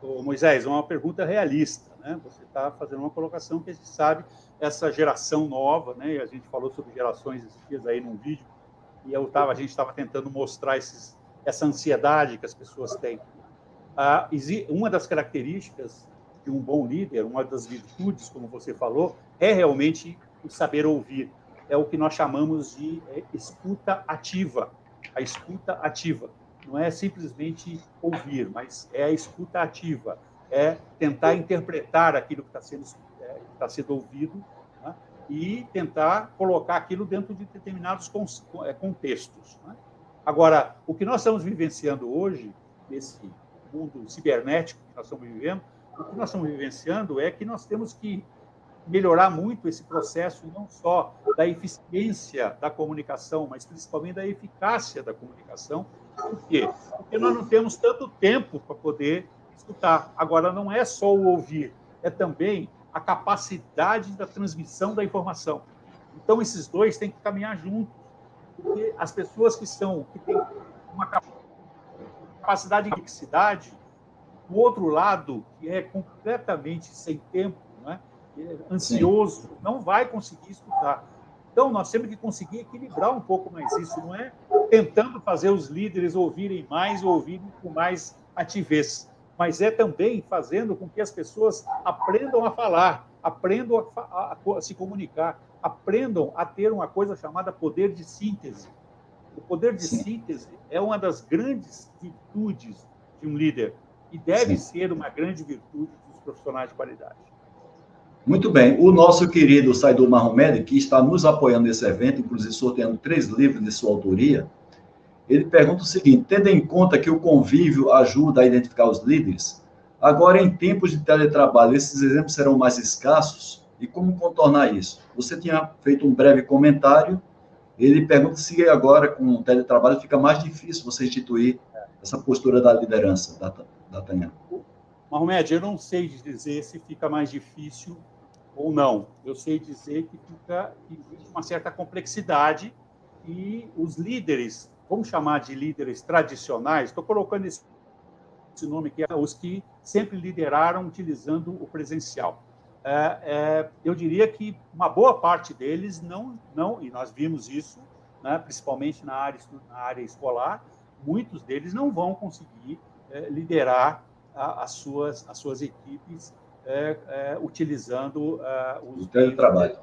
É. Ô, Moisés, uma pergunta realista. Né? Você está fazendo uma colocação que a gente sabe essa geração nova, né? A gente falou sobre gerações esses dias aí num vídeo e eu tava, a gente estava tentando mostrar esses, essa ansiedade que as pessoas têm. Ah, uma das características de um bom líder, uma das virtudes, como você falou, é realmente o saber ouvir. É o que nós chamamos de é, escuta ativa. A escuta ativa não é simplesmente ouvir, mas é a escuta ativa, é tentar interpretar aquilo que está sendo, é, sendo ouvido né? e tentar colocar aquilo dentro de determinados é, contextos. Né? Agora, o que nós estamos vivenciando hoje, nesse mundo cibernético que nós estamos vivendo, o que nós estamos vivenciando é que nós temos que melhorar muito esse processo, não só da eficiência da comunicação, mas principalmente da eficácia da comunicação. Por quê? Porque nós não temos tanto tempo para poder escutar. Agora, não é só o ouvir, é também a capacidade da transmissão da informação. Então, esses dois têm que caminhar juntos, porque as pessoas que são que têm uma capacidade de flexibilidade, o outro lado, que é completamente sem tempo, ansioso, Sim. não vai conseguir escutar. Então, nós temos que conseguir equilibrar um pouco mais isso, não é tentando fazer os líderes ouvirem mais, ouvirem com mais ativez, mas é também fazendo com que as pessoas aprendam a falar, aprendam a, a, a se comunicar, aprendam a ter uma coisa chamada poder de síntese. O poder de Sim. síntese é uma das grandes virtudes de um líder e deve Sim. ser uma grande virtude dos profissionais de qualidade. Muito bem. O nosso querido Saidu Mahomed, que está nos apoiando nesse evento, inclusive sorteando três livros de sua autoria, ele pergunta o seguinte: tendo em conta que o convívio ajuda a identificar os líderes, agora em tempos de teletrabalho, esses exemplos serão mais escassos? E como contornar isso? Você tinha feito um breve comentário. Ele pergunta se agora, com o teletrabalho, fica mais difícil você instituir essa postura da liderança, da, D'Artagnan? Mahomet, eu não sei dizer se fica mais difícil ou não. Eu sei dizer que, fica, que existe uma certa complexidade e os líderes, vamos chamar de líderes tradicionais, estou colocando esse, esse nome aqui, os que sempre lideraram utilizando o presencial. É, é, eu diria que uma boa parte deles não, não e nós vimos isso, né, principalmente na área, na área escolar, muitos deles não vão conseguir é, liderar a, as, suas, as suas equipes é, é, utilizando é, os o teletrabalho.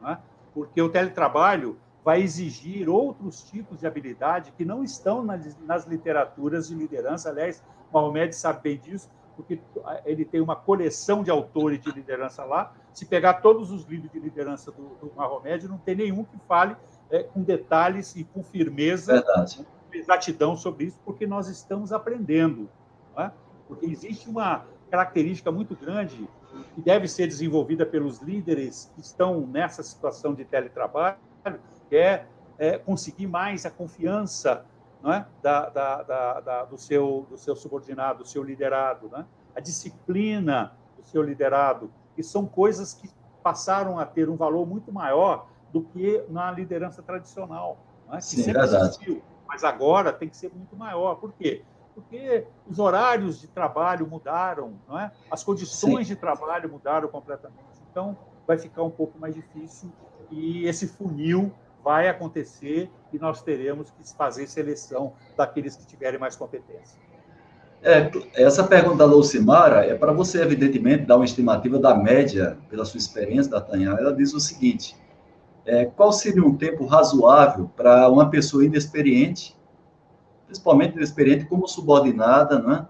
Né? Porque o teletrabalho vai exigir outros tipos de habilidade que não estão nas, nas literaturas de liderança. Aliás, Mahomet sabe bem disso, porque ele tem uma coleção de autores de liderança lá. Se pegar todos os livros de liderança do, do Mahomet, não tem nenhum que fale é, com detalhes e com firmeza Verdade exatidão sobre isso, porque nós estamos aprendendo. É? Porque existe uma característica muito grande que deve ser desenvolvida pelos líderes que estão nessa situação de teletrabalho, que é, é conseguir mais a confiança é? da, da, da, do, seu, do seu subordinado, do seu liderado, é? a disciplina do seu liderado, que são coisas que passaram a ter um valor muito maior do que na liderança tradicional, é? que Sim, sempre verdade. existiu mas agora tem que ser muito maior. Por quê? Porque os horários de trabalho mudaram, não é? as condições Sim. de trabalho mudaram completamente. Então, vai ficar um pouco mais difícil e esse funil vai acontecer e nós teremos que fazer seleção daqueles que tiverem mais competência. É, essa pergunta da Lucimara é para você, evidentemente, dar uma estimativa da média, pela sua experiência, da Tanha. Ela diz o seguinte: é, qual seria um tempo razoável para uma pessoa inexperiente, principalmente inexperiente como subordinada, né?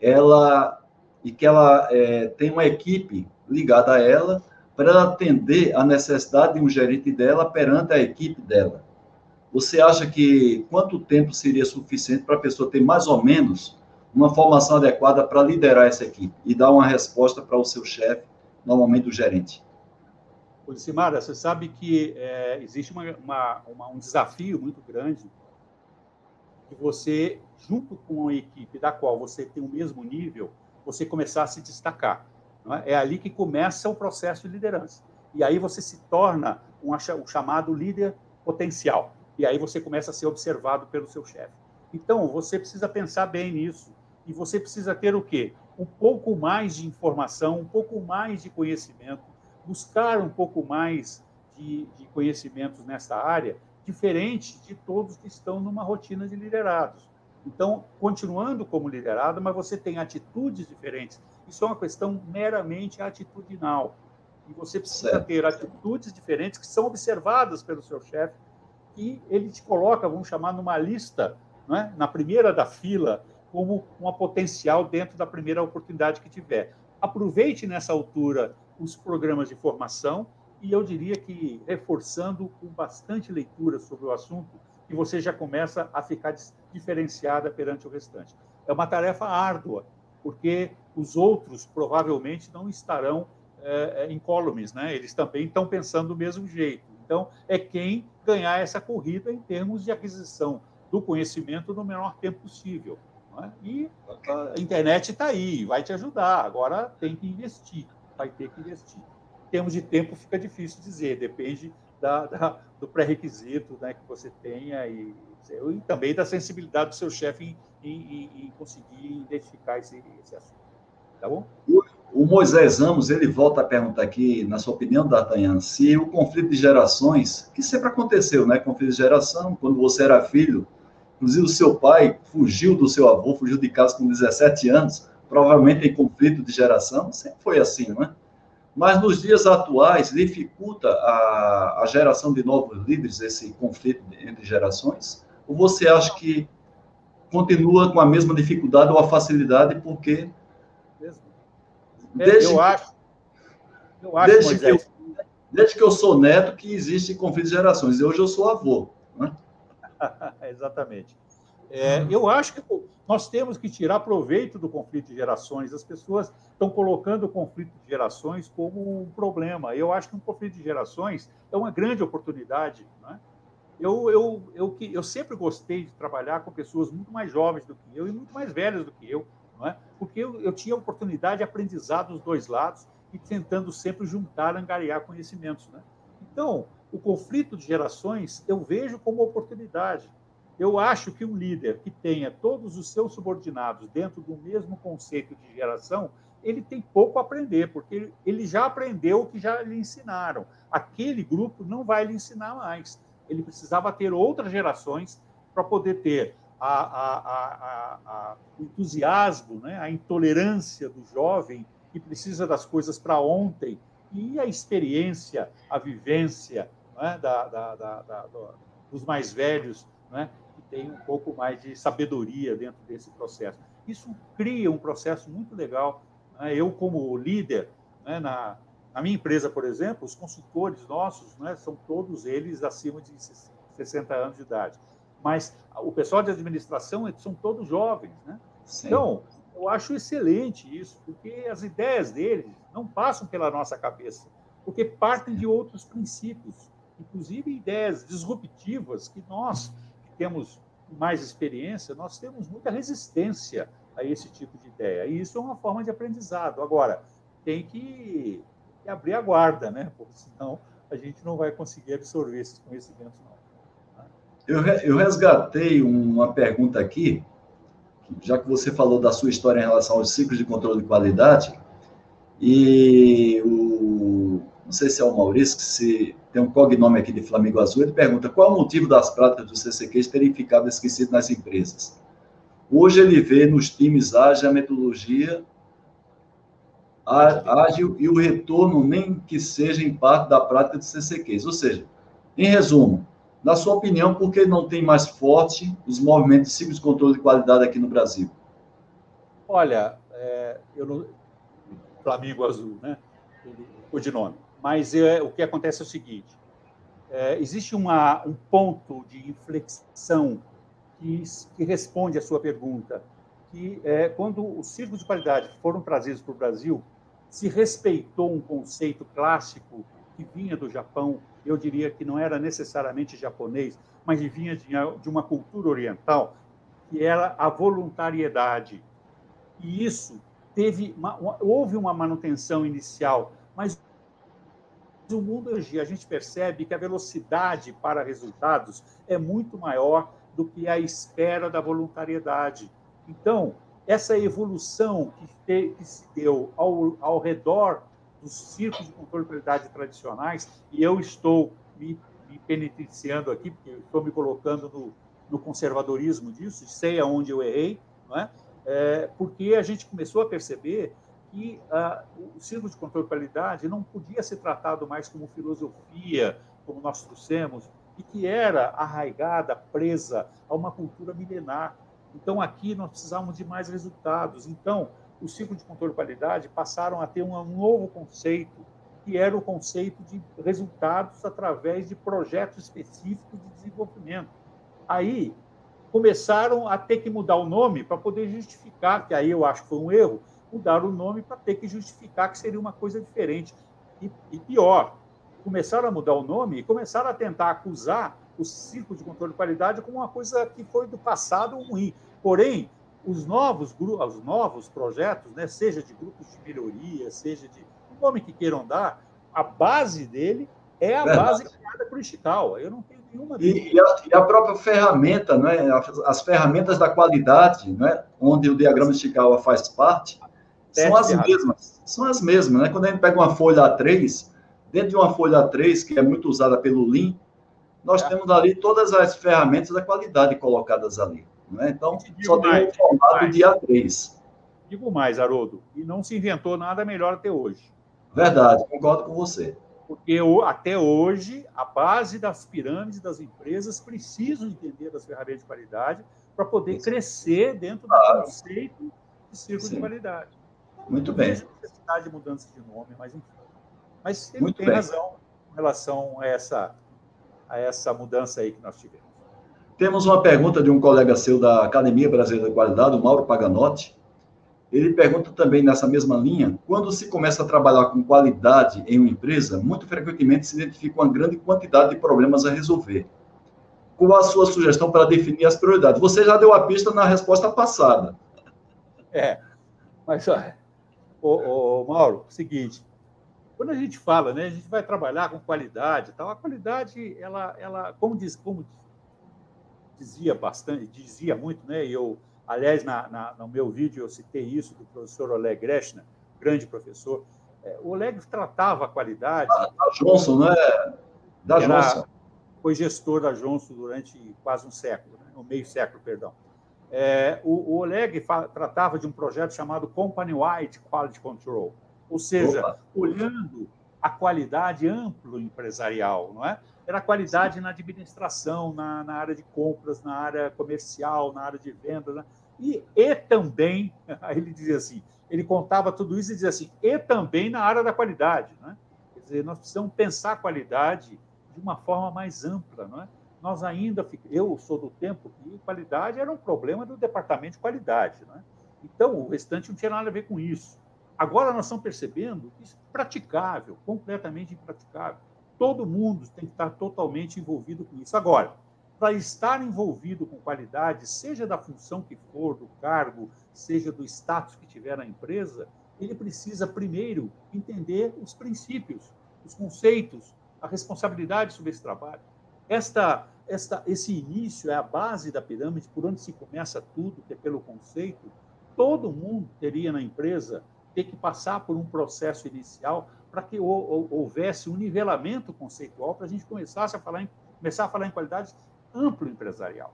Ela e que ela é, tem uma equipe ligada a ela para atender a necessidade de um gerente dela perante a equipe dela. Você acha que quanto tempo seria suficiente para a pessoa ter mais ou menos uma formação adequada para liderar essa equipe e dar uma resposta para o seu chefe, normalmente o gerente? Simara, você sabe que é, existe uma, uma, uma, um desafio muito grande que você, junto com a equipe da qual você tem o mesmo nível, você começar a se destacar. É? é? ali que começa o processo de liderança. E aí você se torna um, um chamado líder potencial. E aí você começa a ser observado pelo seu chefe. Então, você precisa pensar bem nisso. E você precisa ter o quê? Um pouco mais de informação, um pouco mais de conhecimento, buscar um pouco mais de, de conhecimentos nessa área, diferente de todos que estão numa rotina de liderados. Então, continuando como liderado, mas você tem atitudes diferentes. Isso é uma questão meramente atitudinal. E você precisa certo. ter atitudes diferentes que são observadas pelo seu chefe e ele te coloca, vamos chamar, numa lista, é? na primeira da fila, como uma potencial dentro da primeira oportunidade que tiver. Aproveite nessa altura os programas de formação e eu diria que reforçando com bastante leitura sobre o assunto, que você já começa a ficar diferenciada perante o restante. É uma tarefa árdua, porque os outros provavelmente não estarão é incólumes, né? Eles também estão pensando do mesmo jeito. Então, é quem ganhar essa corrida em termos de aquisição do conhecimento no menor tempo possível. É? E a internet está aí, vai te ajudar. Agora tem que investir, vai ter que investir termos de tempo fica difícil dizer, depende da, da, do pré-requisito né, que você tenha e, e, também da sensibilidade do seu chefe em, em, em conseguir identificar esse, esse, assunto. Tá bom? O, o Moisés Ramos, ele volta a perguntar aqui, na sua opinião, D'Artagnan, se o conflito de gerações, que sempre aconteceu, né? Conflito de geração, quando você era filho, inclusive o seu pai fugiu do seu avô, fugiu de casa com 17 anos, provavelmente em conflito de geração, sempre foi assim, não é? Mas nos dias atuais, dificulta a, a geração de novos líderes, esse conflito entre gerações? Ou você acha que continua com a mesma dificuldade ou a facilidade, porque. É, desde eu acho. Eu acho, desde, que eu, desde que eu sou neto, que existe conflito de gerações. E hoje eu sou avô. Né? (laughs) Exatamente. É, eu acho que nós temos que tirar proveito do conflito de gerações. As pessoas estão colocando o conflito de gerações como um problema. Eu acho que um conflito de gerações é uma grande oportunidade. Né? Eu, eu, eu, eu sempre gostei de trabalhar com pessoas muito mais jovens do que eu e muito mais velhas do que eu, é? porque eu, eu tinha oportunidade de aprendizado dos dois lados e tentando sempre juntar, angariar conhecimentos. Né? Então, o conflito de gerações eu vejo como oportunidade eu acho que um líder que tenha todos os seus subordinados dentro do mesmo conceito de geração, ele tem pouco a aprender, porque ele já aprendeu o que já lhe ensinaram. Aquele grupo não vai lhe ensinar mais. Ele precisava ter outras gerações para poder ter o entusiasmo, né? a intolerância do jovem que precisa das coisas para ontem e a experiência, a vivência né? da, da, da, dos mais velhos né? tem um pouco mais de sabedoria dentro desse processo. Isso cria um processo muito legal. Né? Eu, como líder, né, na, na, minha empresa, por exemplo, os consultores nossos né, são todos eles acima de 60 anos de idade. Mas o pessoal de administração são todos jovens. Né? Então, eu acho excelente isso, porque as ideias deles não passam pela nossa cabeça, porque partem de outros princípios, inclusive ideias disruptivas que nós temos mais experiência, nós temos muita resistência a esse tipo de ideia. E isso é uma forma de aprendizado. Agora, tem que, abrir a guarda, né? Porque senão a gente não vai conseguir absorver esses conhecimentos, não. Eu, eu resgatei uma pergunta aqui, já que você falou da sua história em relação aos ciclos de controle de qualidade, e o, não sei se é o Maurício, que se tem um cognome aqui de Flamengo Azul, ele pergunta qual o motivo das práticas do CCQs terem ficado esquecidas nas empresas. Hoje ele vê nos times ágil a metodologia ágil e o retorno nem que seja em parte da prática de CCQs. Ou seja, em resumo, na sua opinião, por que não tem mais forte os movimentos de ciclo de controle de qualidade aqui no Brasil? Olha, é, eu não... Flamengo Azul, né? O de nome. Mas é, o que acontece é o seguinte: é, existe uma, um ponto de inflexão que, que responde à sua pergunta, que é quando os círculos de qualidade foram trazidos para o Brasil, se respeitou um conceito clássico que vinha do Japão, eu diria que não era necessariamente japonês, mas vinha de uma cultura oriental, que era a voluntariedade. E isso teve uma, houve uma manutenção inicial, mas o mundo hoje a gente percebe que a velocidade para resultados é muito maior do que a espera da voluntariedade. Então, essa evolução que, te, que se deu ao, ao redor dos círculos de controle tradicionais, e eu estou me, me penitenciando aqui, porque estou me colocando no, no conservadorismo disso, sei aonde eu errei, não é? é porque a gente começou a perceber que ah, o círculo de controle de qualidade não podia ser tratado mais como filosofia, como nós trouxemos, e que era arraigada, presa a uma cultura milenar. Então, aqui nós precisávamos de mais resultados. Então, o ciclo de controle de qualidade passaram a ter um novo conceito, que era o conceito de resultados através de projetos específicos de desenvolvimento. Aí, começaram a ter que mudar o nome para poder justificar, que aí eu acho que foi um erro, mudar o nome para ter que justificar que seria uma coisa diferente. E, e pior, começaram a mudar o nome e começaram a tentar acusar o ciclo de controle de qualidade como uma coisa que foi do passado ruim. Porém, os novos os novos projetos, né, seja de grupos de melhoria, seja de o nome que queiram dar, a base dele é a Verdade. base criada por Ishikawa. Eu não tenho nenhuma e, e, a, e, a, própria ferramenta, né, as ferramentas da qualidade, né, onde o diagrama Ishikawa faz parte, são as mesmas. São as mesmas, né? Quando a gente pega uma folha A3, Dentro de uma folha A3, que é muito usada pelo Lean, nós é. temos ali todas as ferramentas da qualidade colocadas ali. Né? Então, só mais, tem um formato de A3. Digo mais, Haroldo, e não se inventou nada melhor até hoje. Verdade, concordo com você. Porque até hoje, a base das pirâmides das empresas precisam entender das ferramentas de qualidade para poder Isso. crescer dentro do claro. conceito de círculo Sim. de qualidade. Muito bem. Não necessidade de mudança de nome, mas enfim. Mas ele Muito tem bem. razão em relação a essa, a essa mudança aí que nós tivemos. Temos uma pergunta de um colega seu da Academia Brasileira de Qualidade, o Mauro Paganotti. Ele pergunta também nessa mesma linha: quando se começa a trabalhar com qualidade em uma empresa, muito frequentemente se identifica uma grande quantidade de problemas a resolver. Qual a sua sugestão para definir as prioridades? Você já deu a pista na resposta passada. É, mas olha, o, o Mauro, seguinte, quando a gente fala, né, a gente vai trabalhar com qualidade, tal. A qualidade, ela, ela, como diz, como dizia bastante, dizia muito, né? E eu, aliás, na, na, no meu vídeo eu citei isso do professor Oleg Greshna, grande professor. É, o Oleg tratava a qualidade. Da, da Johnson, né? Da era, Johnson. Foi gestor da Johnson durante quase um século, né? um meio século, perdão. É, o, o Oleg tratava de um projeto chamado Company Wide Quality Control ou seja, Opa. olhando a qualidade amplo empresarial, não é? Era a qualidade Sim. na administração, na, na, área de compras, na área comercial, na área de vendas, né? e, e também, (laughs) aí ele dizia assim, ele contava tudo isso e dizia assim, e também na área da qualidade, né? Quer dizer, nós precisamos pensar a qualidade de uma forma mais ampla, não é? Nós ainda, eu sou do tempo que qualidade era um problema do departamento de qualidade, não é? Então, o restante não tinha nada a ver com isso. Agora nós estamos percebendo que isso é praticável, completamente impraticável. Todo mundo tem que estar totalmente envolvido com isso. Agora, para estar envolvido com qualidade, seja da função que for, do cargo, seja do status que tiver na empresa, ele precisa primeiro entender os princípios, os conceitos, a responsabilidade sobre esse trabalho. Esta, esta, esse início é a base da pirâmide, por onde se começa tudo, que é pelo conceito. Todo mundo teria na empresa ter que passar por um processo inicial para que houvesse um nivelamento conceitual para a gente começasse a falar em, começar a falar em qualidade amplo empresarial.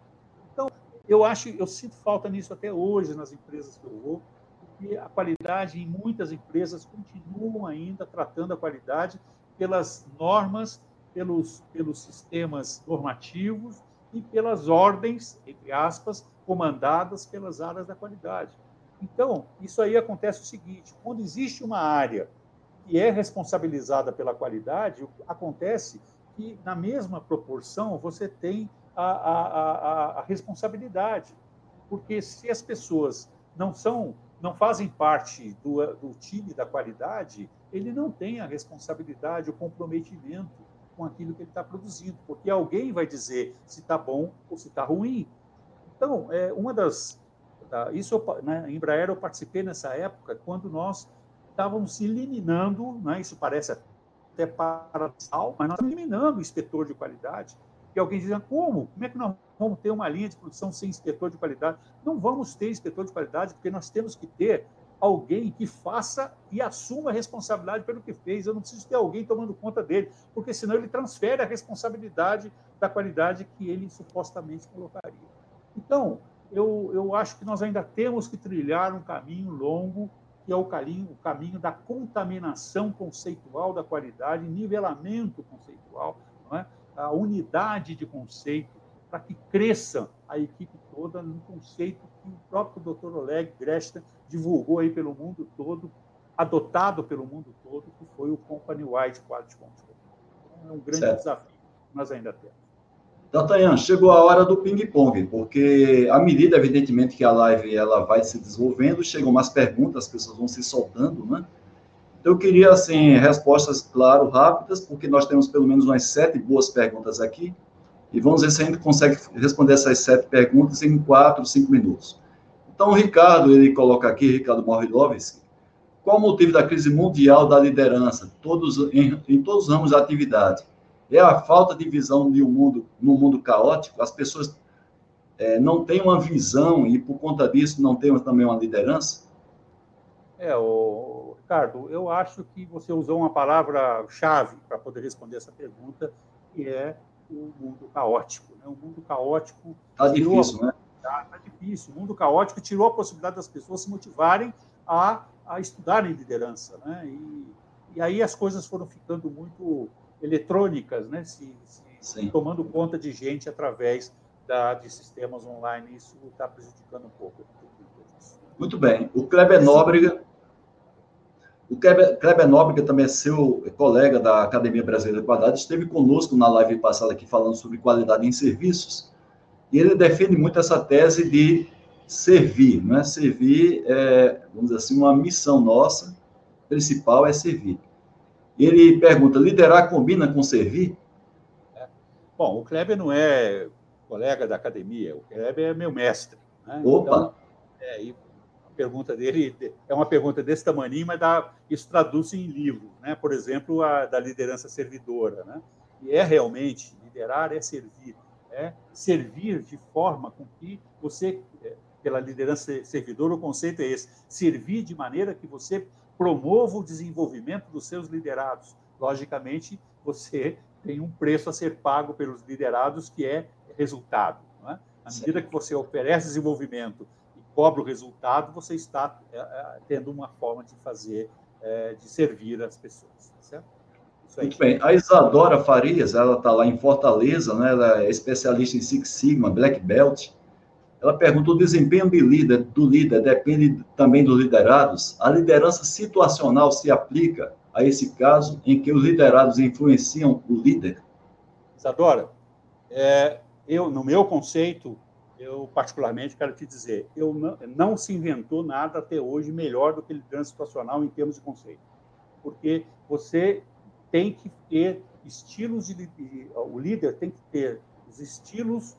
Então, eu acho, eu sinto falta nisso até hoje nas empresas que eu vou, porque a qualidade em muitas empresas continuam ainda tratando a qualidade pelas normas, pelos, pelos sistemas normativos e pelas ordens, entre aspas, comandadas pelas áreas da qualidade. Então, isso aí acontece o seguinte: quando existe uma área que é responsabilizada pela qualidade, acontece que, na mesma proporção, você tem a, a, a, a responsabilidade. Porque se as pessoas não são, não fazem parte do, do time da qualidade, ele não tem a responsabilidade, o comprometimento com aquilo que ele está produzindo, porque alguém vai dizer se está bom ou se está ruim. Então, é, uma das, Tá? Isso eu, né, em Embraer eu participei nessa época quando nós estávamos eliminando, né, isso parece até paradoxal, mas nós eliminando o inspetor de qualidade. E alguém dizia, como? Como é que nós vamos ter uma linha de produção sem inspetor de qualidade? Não vamos ter inspetor de qualidade, porque nós temos que ter alguém que faça e assuma a responsabilidade pelo que fez. Eu não preciso ter alguém tomando conta dele, porque senão ele transfere a responsabilidade da qualidade que ele supostamente colocaria. Então, eu, eu acho que nós ainda temos que trilhar um caminho longo, que é o caminho, o caminho da contaminação conceitual da qualidade, nivelamento conceitual, é? a unidade de conceito, para que cresça a equipe toda no conceito que o próprio Dr. Oleg Gresham divulgou aí pelo mundo todo, adotado pelo mundo todo, que foi o Company Wide Quality Control. Então, é um grande certo. desafio que nós ainda temos. D'Artagnan, chegou a hora do ping-pong, porque à medida, evidentemente, que a live ela vai se desenvolvendo, chegam mais perguntas, as pessoas vão se soltando, né? Então, eu queria, assim, respostas, claro, rápidas, porque nós temos pelo menos umas sete boas perguntas aqui, e vamos ver se a gente consegue responder essas sete perguntas em quatro, cinco minutos. Então, o Ricardo, ele coloca aqui, Ricardo Morilovski, qual o motivo da crise mundial da liderança, todos, em, em todos os ramos da atividade? é a falta de visão de um mundo, no mundo caótico. As pessoas é, não têm uma visão e, por conta disso, não têm também uma liderança? É, o Ricardo, eu acho que você usou uma palavra-chave para poder responder essa pergunta, que é o mundo caótico. Né? O mundo caótico. Está difícil, a... né? Está tá difícil. O mundo caótico tirou a possibilidade das pessoas se motivarem a, a estudarem liderança. Né? E, e aí as coisas foram ficando muito eletrônicas, né, se, se tomando conta de gente através da, de sistemas online. Isso está prejudicando um pouco. Muito bem. O Kleber Nóbrega, o Kleber, Kleber Nóbrega também é seu colega da Academia Brasileira de Qualidade, esteve conosco na live passada aqui falando sobre qualidade em serviços, e ele defende muito essa tese de servir, não é? Servir, é, vamos dizer assim, uma missão nossa principal é servir. Ele pergunta: liderar combina com servir? É. Bom, o Kleber não é colega da academia, o Kleber é meu mestre. Né? Opa! Então, é, a pergunta dele é uma pergunta desse tamanho, mas dá, isso traduz em livro, né? por exemplo, a da liderança servidora. Né? E é realmente, liderar é servir. É servir de forma com que você, é, pela liderança servidora, o conceito é esse: servir de maneira que você promova o desenvolvimento dos seus liderados. Logicamente, você tem um preço a ser pago pelos liderados, que é resultado. É? À medida que você oferece desenvolvimento e cobra o resultado, você está é, é, tendo uma forma de fazer, é, de servir as pessoas. Muito bem. A Isadora Farias, ela está lá em Fortaleza, né? ela é especialista em Six Sigma, Black Belt. Ela pergunta: o desempenho de líder, do líder depende também dos liderados? A liderança situacional se aplica a esse caso em que os liderados influenciam o líder? Isadora, é, eu, no meu conceito, eu particularmente quero te dizer, eu não, não se inventou nada até hoje melhor do que liderança situacional em termos de conceito, porque você tem que ter estilos de o líder tem que ter os estilos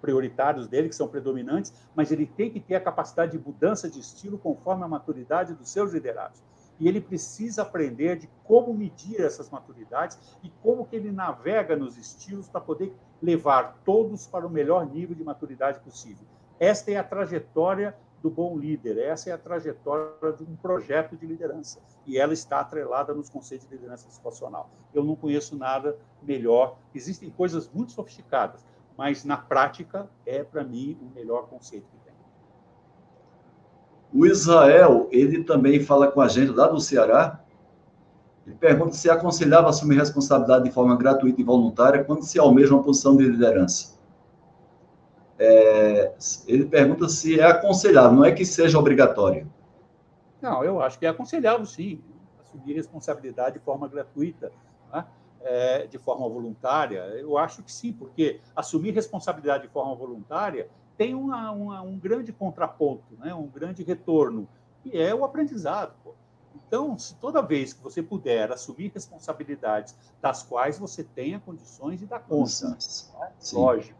prioritários dele, que são predominantes, mas ele tem que ter a capacidade de mudança de estilo conforme a maturidade dos seus liderados. E ele precisa aprender de como medir essas maturidades e como que ele navega nos estilos para poder levar todos para o melhor nível de maturidade possível. Esta é a trajetória do bom líder, essa é a trajetória de um projeto de liderança. E ela está atrelada nos conceitos de liderança situacional. Eu não conheço nada melhor. Existem coisas muito sofisticadas, mas na prática é, para mim, o melhor conceito que tem. O Israel, ele também fala com a gente lá do Ceará, ele pergunta se é aconselhava assumir responsabilidade de forma gratuita e voluntária quando se almeja uma posição de liderança. É, ele pergunta se é aconselhável, não é que seja obrigatório. Não, eu acho que é aconselhável, sim, assumir responsabilidade de forma gratuita. Né? é, de forma voluntária? Eu acho que sim, porque assumir responsabilidade de forma voluntária tem uma, uma, um grande contraponto, né? um grande retorno, que é o aprendizado. Pô. Então, se toda vez que você puder assumir responsabilidades das quais você tenha condições de dar conta, né? lógico,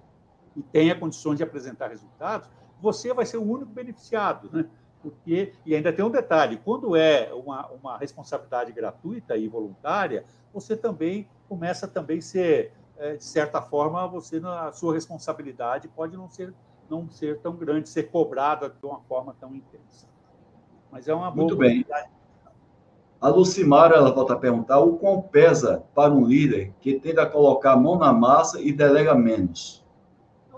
e tenha condições de apresentar resultados, você vai ser o único beneficiado, né? Porque, e ainda tem um detalhe, quando é uma, uma responsabilidade gratuita e voluntária, você também começa a também ser, é, de certa forma, você a sua responsabilidade pode não ser não ser tão grande, ser cobrada de uma forma tão intensa. Mas é uma boa Muito bem. A Lucimara, ela volta a perguntar, o quão pesa para um líder que tende a colocar a mão na massa e delega menos?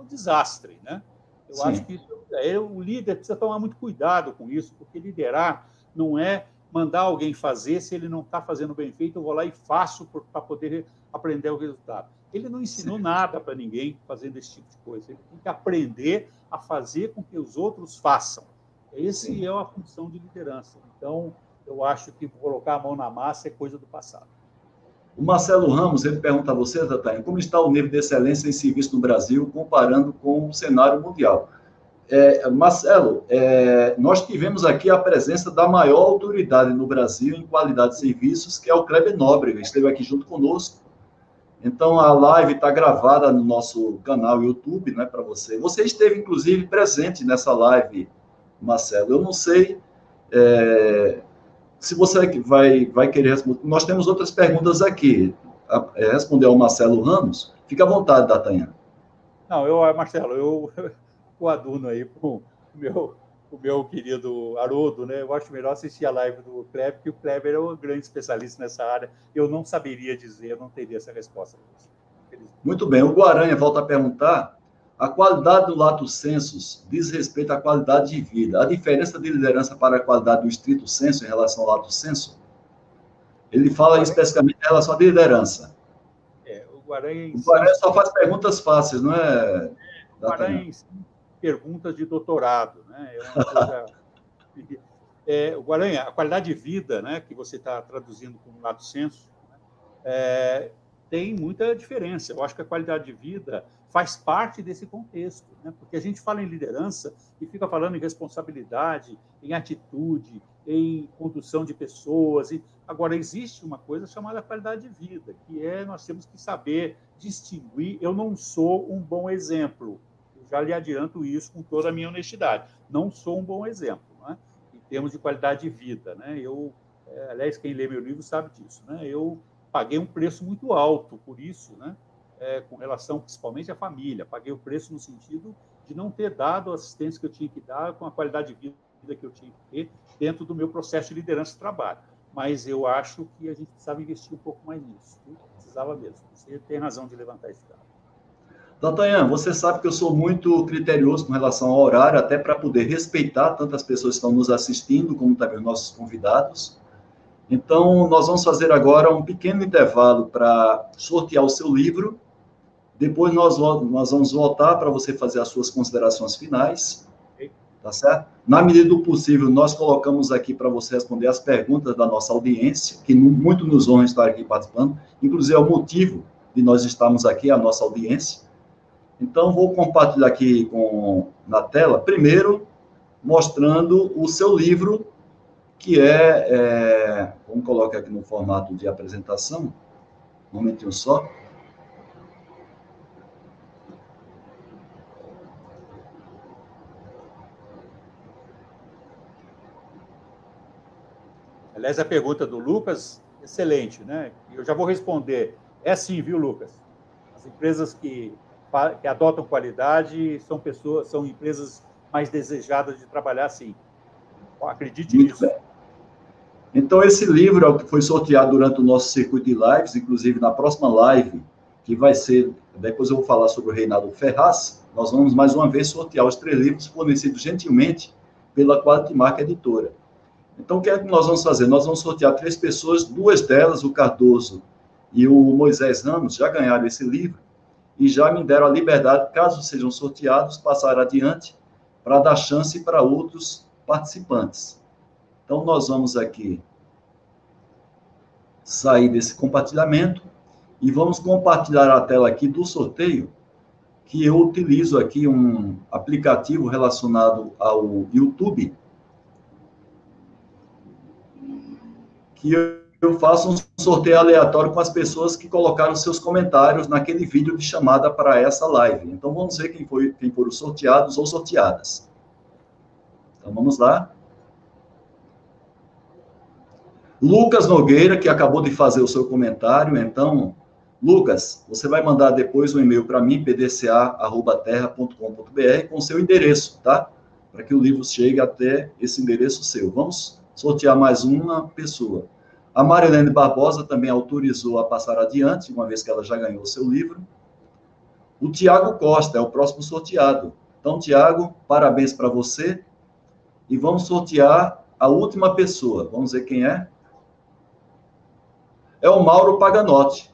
É um desastre, né? Eu Sim. acho que é, o líder precisa tomar muito cuidado com isso, porque liderar não é mandar alguém fazer se ele não está fazendo bem feito, eu vou lá e faço para poder aprender o resultado. Ele não ensinou Sim. nada para ninguém fazendo esse tipo de coisa. Ele tem que aprender a fazer com que os outros façam. Esse Sim. é a função de liderança. Então, eu acho que colocar a mão na massa é coisa do passado. O Marcelo Ramos, ele pergunta a você, Tataia, como está o nível de excelência em serviço no Brasil comparando com o cenário mundial? É, Marcelo, é, nós tivemos aqui a presença da maior autoridade no Brasil em qualidade de serviços, que é o Kleber Nóbrega, esteve aqui junto conosco. Então, a live está gravada no nosso canal YouTube, né, para você. Você esteve, inclusive, presente nessa live, Marcelo. Eu não sei é, se você vai, vai querer responder. Nós temos outras perguntas aqui. É, responder ao Marcelo Ramos. Fica à vontade, Datanha. Não, eu, Marcelo, eu (laughs) coaduno aí para o meu, o meu querido Haroldo, né? Eu acho melhor assistir a live do Kleber, porque o Kleber é um grande especialista nessa área. Eu não saberia dizer, eu não teria essa resposta. Muito bem. O Guaranha volta a perguntar a qualidade do lato sensus diz respeito à qualidade de vida. A diferença de liderança para a qualidade do estrito senso em relação ao lato senso? Ele fala especificamente em relação à liderança. É, o Guaranha, o Guaranha só faz perguntas fáceis, não é? é o Guaranha perguntas de doutorado, né? É uma coisa... (laughs) é, o Guaranha, a qualidade de vida, né, que você está traduzindo como lato senso, né, é, tem muita diferença. Eu acho que a qualidade de vida faz parte desse contexto, né? porque a gente fala em liderança e fica falando em responsabilidade, em atitude, em condução de pessoas. E... Agora, existe uma coisa chamada qualidade de vida, que é nós temos que saber distinguir. Eu não sou um bom exemplo, eu já lhe adianto isso com toda a minha honestidade. Não sou um bom exemplo né? em termos de qualidade de vida. Né? Eu, é, aliás, quem lê meu livro sabe disso. Né? Eu paguei um preço muito alto por isso, né? É, com relação principalmente à família. Paguei o preço no sentido de não ter dado a assistência que eu tinha que dar com a qualidade de vida que eu tinha que ter dentro do meu processo de liderança de trabalho. Mas eu acho que a gente precisava investir um pouco mais nisso. Precisava mesmo. Você tem razão de levantar esse dado. Datanhan, você sabe que eu sou muito criterioso com relação ao horário, até para poder respeitar tantas pessoas que estão nos assistindo, como também os nossos convidados. Então, nós vamos fazer agora um pequeno intervalo para sortear o seu livro. Depois nós, nós vamos voltar para você fazer as suas considerações finais. Tá certo? Na medida do possível, nós colocamos aqui para você responder as perguntas da nossa audiência, que muito nos honra estar aqui participando. Inclusive, é o motivo de nós estarmos aqui, a nossa audiência. Então, vou compartilhar aqui com, na tela, primeiro, mostrando o seu livro que é, é, vamos colocar aqui no formato de apresentação, um momentinho só. Aliás, a pergunta do Lucas, excelente, né? Eu já vou responder. É sim, viu, Lucas? As empresas que, que adotam qualidade são pessoas, são empresas mais desejadas de trabalhar, sim. Acredite Muito nisso. Bem. Então, esse livro é o que foi sorteado durante o nosso circuito de lives, inclusive na próxima live, que vai ser, depois eu vou falar sobre o Reinaldo Ferraz, nós vamos mais uma vez sortear os três livros fornecidos gentilmente pela Quality Marca Editora. Então, o que é que nós vamos fazer? Nós vamos sortear três pessoas, duas delas, o Cardoso e o Moisés Ramos, já ganharam esse livro e já me deram a liberdade, caso sejam sorteados, passar adiante para dar chance para outros participantes. Então, nós vamos aqui sair desse compartilhamento e vamos compartilhar a tela aqui do sorteio, que eu utilizo aqui um aplicativo relacionado ao YouTube, que eu faço um sorteio aleatório com as pessoas que colocaram seus comentários naquele vídeo de chamada para essa live. Então, vamos ver quem, foi, quem foram sorteados ou sorteadas. Então, vamos lá. Lucas Nogueira, que acabou de fazer o seu comentário, então, Lucas, você vai mandar depois um e-mail para mim, pdca.terra.com.br, com seu endereço, tá? para que o livro chegue até esse endereço seu. Vamos sortear mais uma pessoa. A Marilene Barbosa também autorizou a passar adiante, uma vez que ela já ganhou seu livro. O Tiago Costa é o próximo sorteado. Então, Tiago, parabéns para você. E vamos sortear a última pessoa. Vamos ver quem é. É o Mauro Paganotti,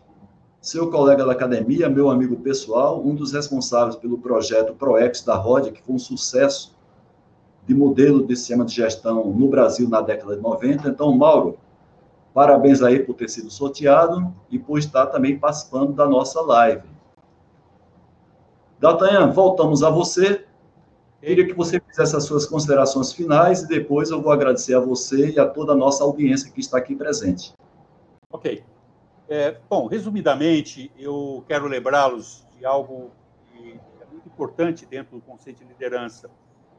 seu colega da academia, meu amigo pessoal, um dos responsáveis pelo projeto ProEx da Rodia, que foi um sucesso de modelo de sistema de gestão no Brasil na década de 90. Então, Mauro, parabéns aí por ter sido sorteado e por estar também participando da nossa live. D'Artagnan, voltamos a você. Queria que você fizesse as suas considerações finais e depois eu vou agradecer a você e a toda a nossa audiência que está aqui presente. Ok. É, bom, resumidamente, eu quero lembrá-los de algo que é muito importante dentro do conceito de liderança,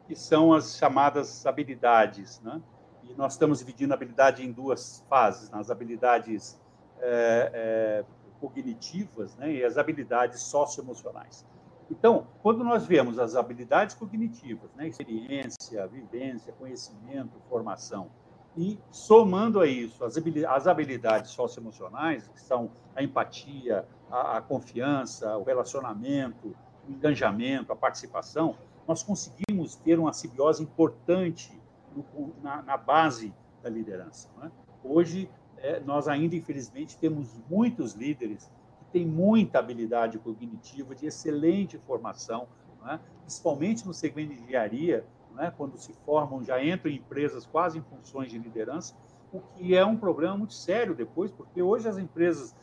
que são as chamadas habilidades. Né? E nós estamos dividindo a habilidade em duas fases: nas habilidades é, é, cognitivas né? e as habilidades socioemocionais. Então, quando nós vemos as habilidades cognitivas, né, experiência, vivência, conhecimento, formação, e somando a isso as habilidades socioemocionais, que são a empatia, a, a confiança, o relacionamento, o engajamento, a participação, nós conseguimos ter uma simbiose importante no, na, na, base da liderança. É? Hoje, é, nós ainda, infelizmente, temos muitos líderes tem muita habilidade cognitiva, de excelente formação, é? principalmente no segmento de engenharia, é? quando se formam, já entram em empresas quase em funções de liderança, o que é um problema muito sério depois, porque hoje as empresas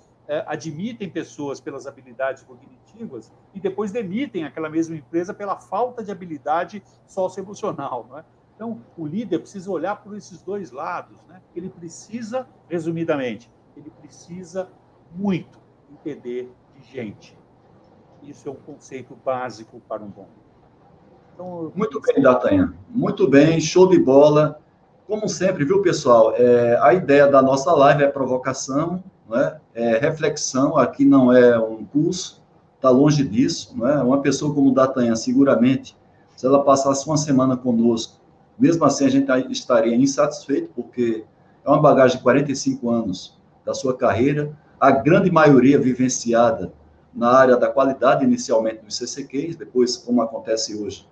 admitem pessoas pelas habilidades cognitivas e depois demitem aquela mesma empresa pela falta de habilidade socioemocional. É? Então, o líder precisa olhar por esses dois lados. Né? Ele precisa, resumidamente, ele precisa muito entender de gente. Isso é um conceito básico para um bom então, Muito bem, Datanha. Muito bem, show de bola. Como sempre, viu, pessoal? É, a ideia da nossa live é provocação, né? É reflexão. Aqui não é um curso, está longe disso. Né? Uma pessoa como Datanha, seguramente, se ela passasse uma semana conosco, mesmo assim a gente estaria insatisfeito, porque é uma bagagem de 45 anos da sua carreira, a grande maioria vivenciada na área da qualidade, inicialmente nos CCQs, depois, como acontece hoje,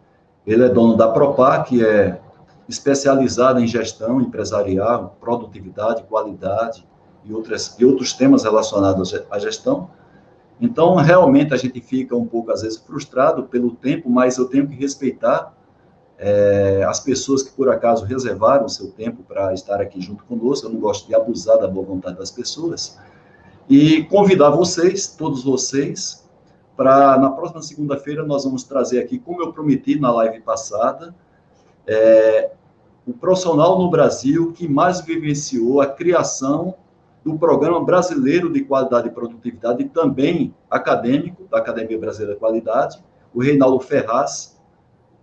ele é dono da Propar, que é especializada em gestão empresarial, produtividade, qualidade e, outras, e outros temas relacionados à gestão. Então, realmente, a gente fica um pouco, às vezes, frustrado pelo tempo, mas eu tenho que respeitar é, as pessoas que, por acaso, reservaram seu tempo para estar aqui junto conosco. Eu não gosto de abusar da boa vontade das pessoas e convidar vocês, todos vocês, para na próxima segunda-feira nós vamos trazer aqui, como eu prometi na live passada, é, o profissional no Brasil que mais vivenciou a criação do Programa Brasileiro de Qualidade e Produtividade e também acadêmico da Academia Brasileira de Qualidade, o Reinaldo Ferraz,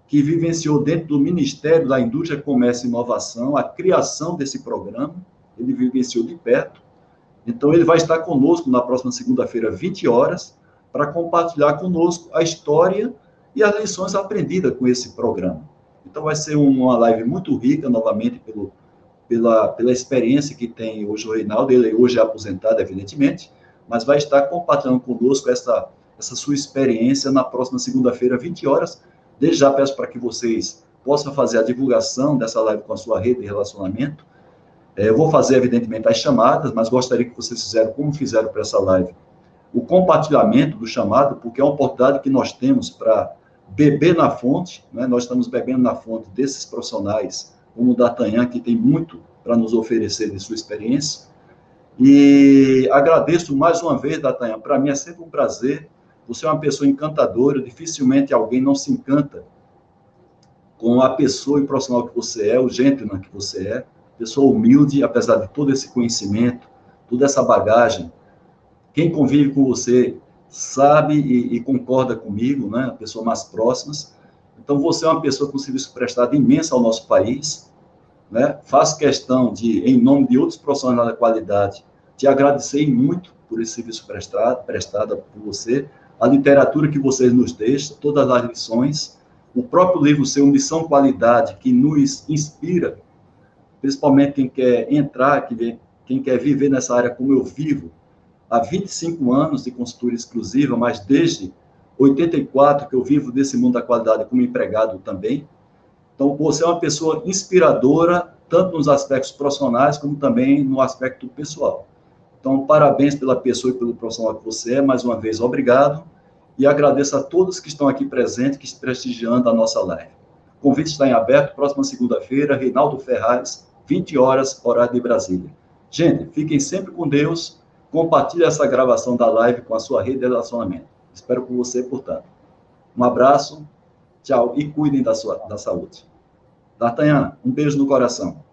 que vivenciou dentro do Ministério da Indústria, Comércio e Inovação a criação desse programa, ele vivenciou de perto, então, ele vai estar conosco na próxima segunda-feira, 20 horas, para compartilhar conosco a história e as lições aprendidas com esse programa. Então, vai ser uma live muito rica, novamente, pelo, pela, pela experiência que tem hoje o Reinaldo. Ele hoje é aposentado, evidentemente, mas vai estar compartilhando conosco essa, essa sua experiência na próxima segunda-feira, 20 horas. Desde já peço para que vocês possam fazer a divulgação dessa live com a sua rede de relacionamento é, eu vou fazer, evidentemente, as chamadas, mas gostaria que vocês fizeram como fizeram para essa live. O compartilhamento do chamado, porque é uma oportunidade que nós temos para beber na fonte, né? nós estamos bebendo na fonte desses profissionais, como o D'Artagnan, que tem muito para nos oferecer de sua experiência. E agradeço mais uma vez, D'Artagnan, para mim é sempre um prazer. Você é uma pessoa encantadora, dificilmente alguém não se encanta com a pessoa e profissional que você é, o gentleman que você é pessoa humilde, apesar de todo esse conhecimento, toda essa bagagem. Quem convive com você sabe e, e concorda comigo, né? Pessoas mais próximas. Então, você é uma pessoa com serviço prestado imenso ao nosso país, né? Faço questão de, em nome de outros profissionais da qualidade, te agradecer muito por esse serviço prestado, prestado por você, a literatura que vocês nos deixam, todas as lições, o próprio livro seu, Missão Qualidade, que nos inspira, principalmente quem quer entrar, quem quer viver nessa área como eu vivo, há 25 anos de consultoria exclusiva, mas desde 84 que eu vivo desse mundo da qualidade como empregado também. Então, você é uma pessoa inspiradora, tanto nos aspectos profissionais, como também no aspecto pessoal. Então, parabéns pela pessoa e pelo profissional que você é. Mais uma vez, obrigado. E agradeço a todos que estão aqui presentes, que estão prestigiando a nossa live. O convite está em aberto, próxima segunda-feira, Reinaldo Ferraz, 20 horas, horário de Brasília. Gente, fiquem sempre com Deus. Compartilhe essa gravação da live com a sua rede de relacionamento. Espero com você, portanto. Um abraço, tchau e cuidem da sua da saúde. D'Artagnan, um beijo no coração.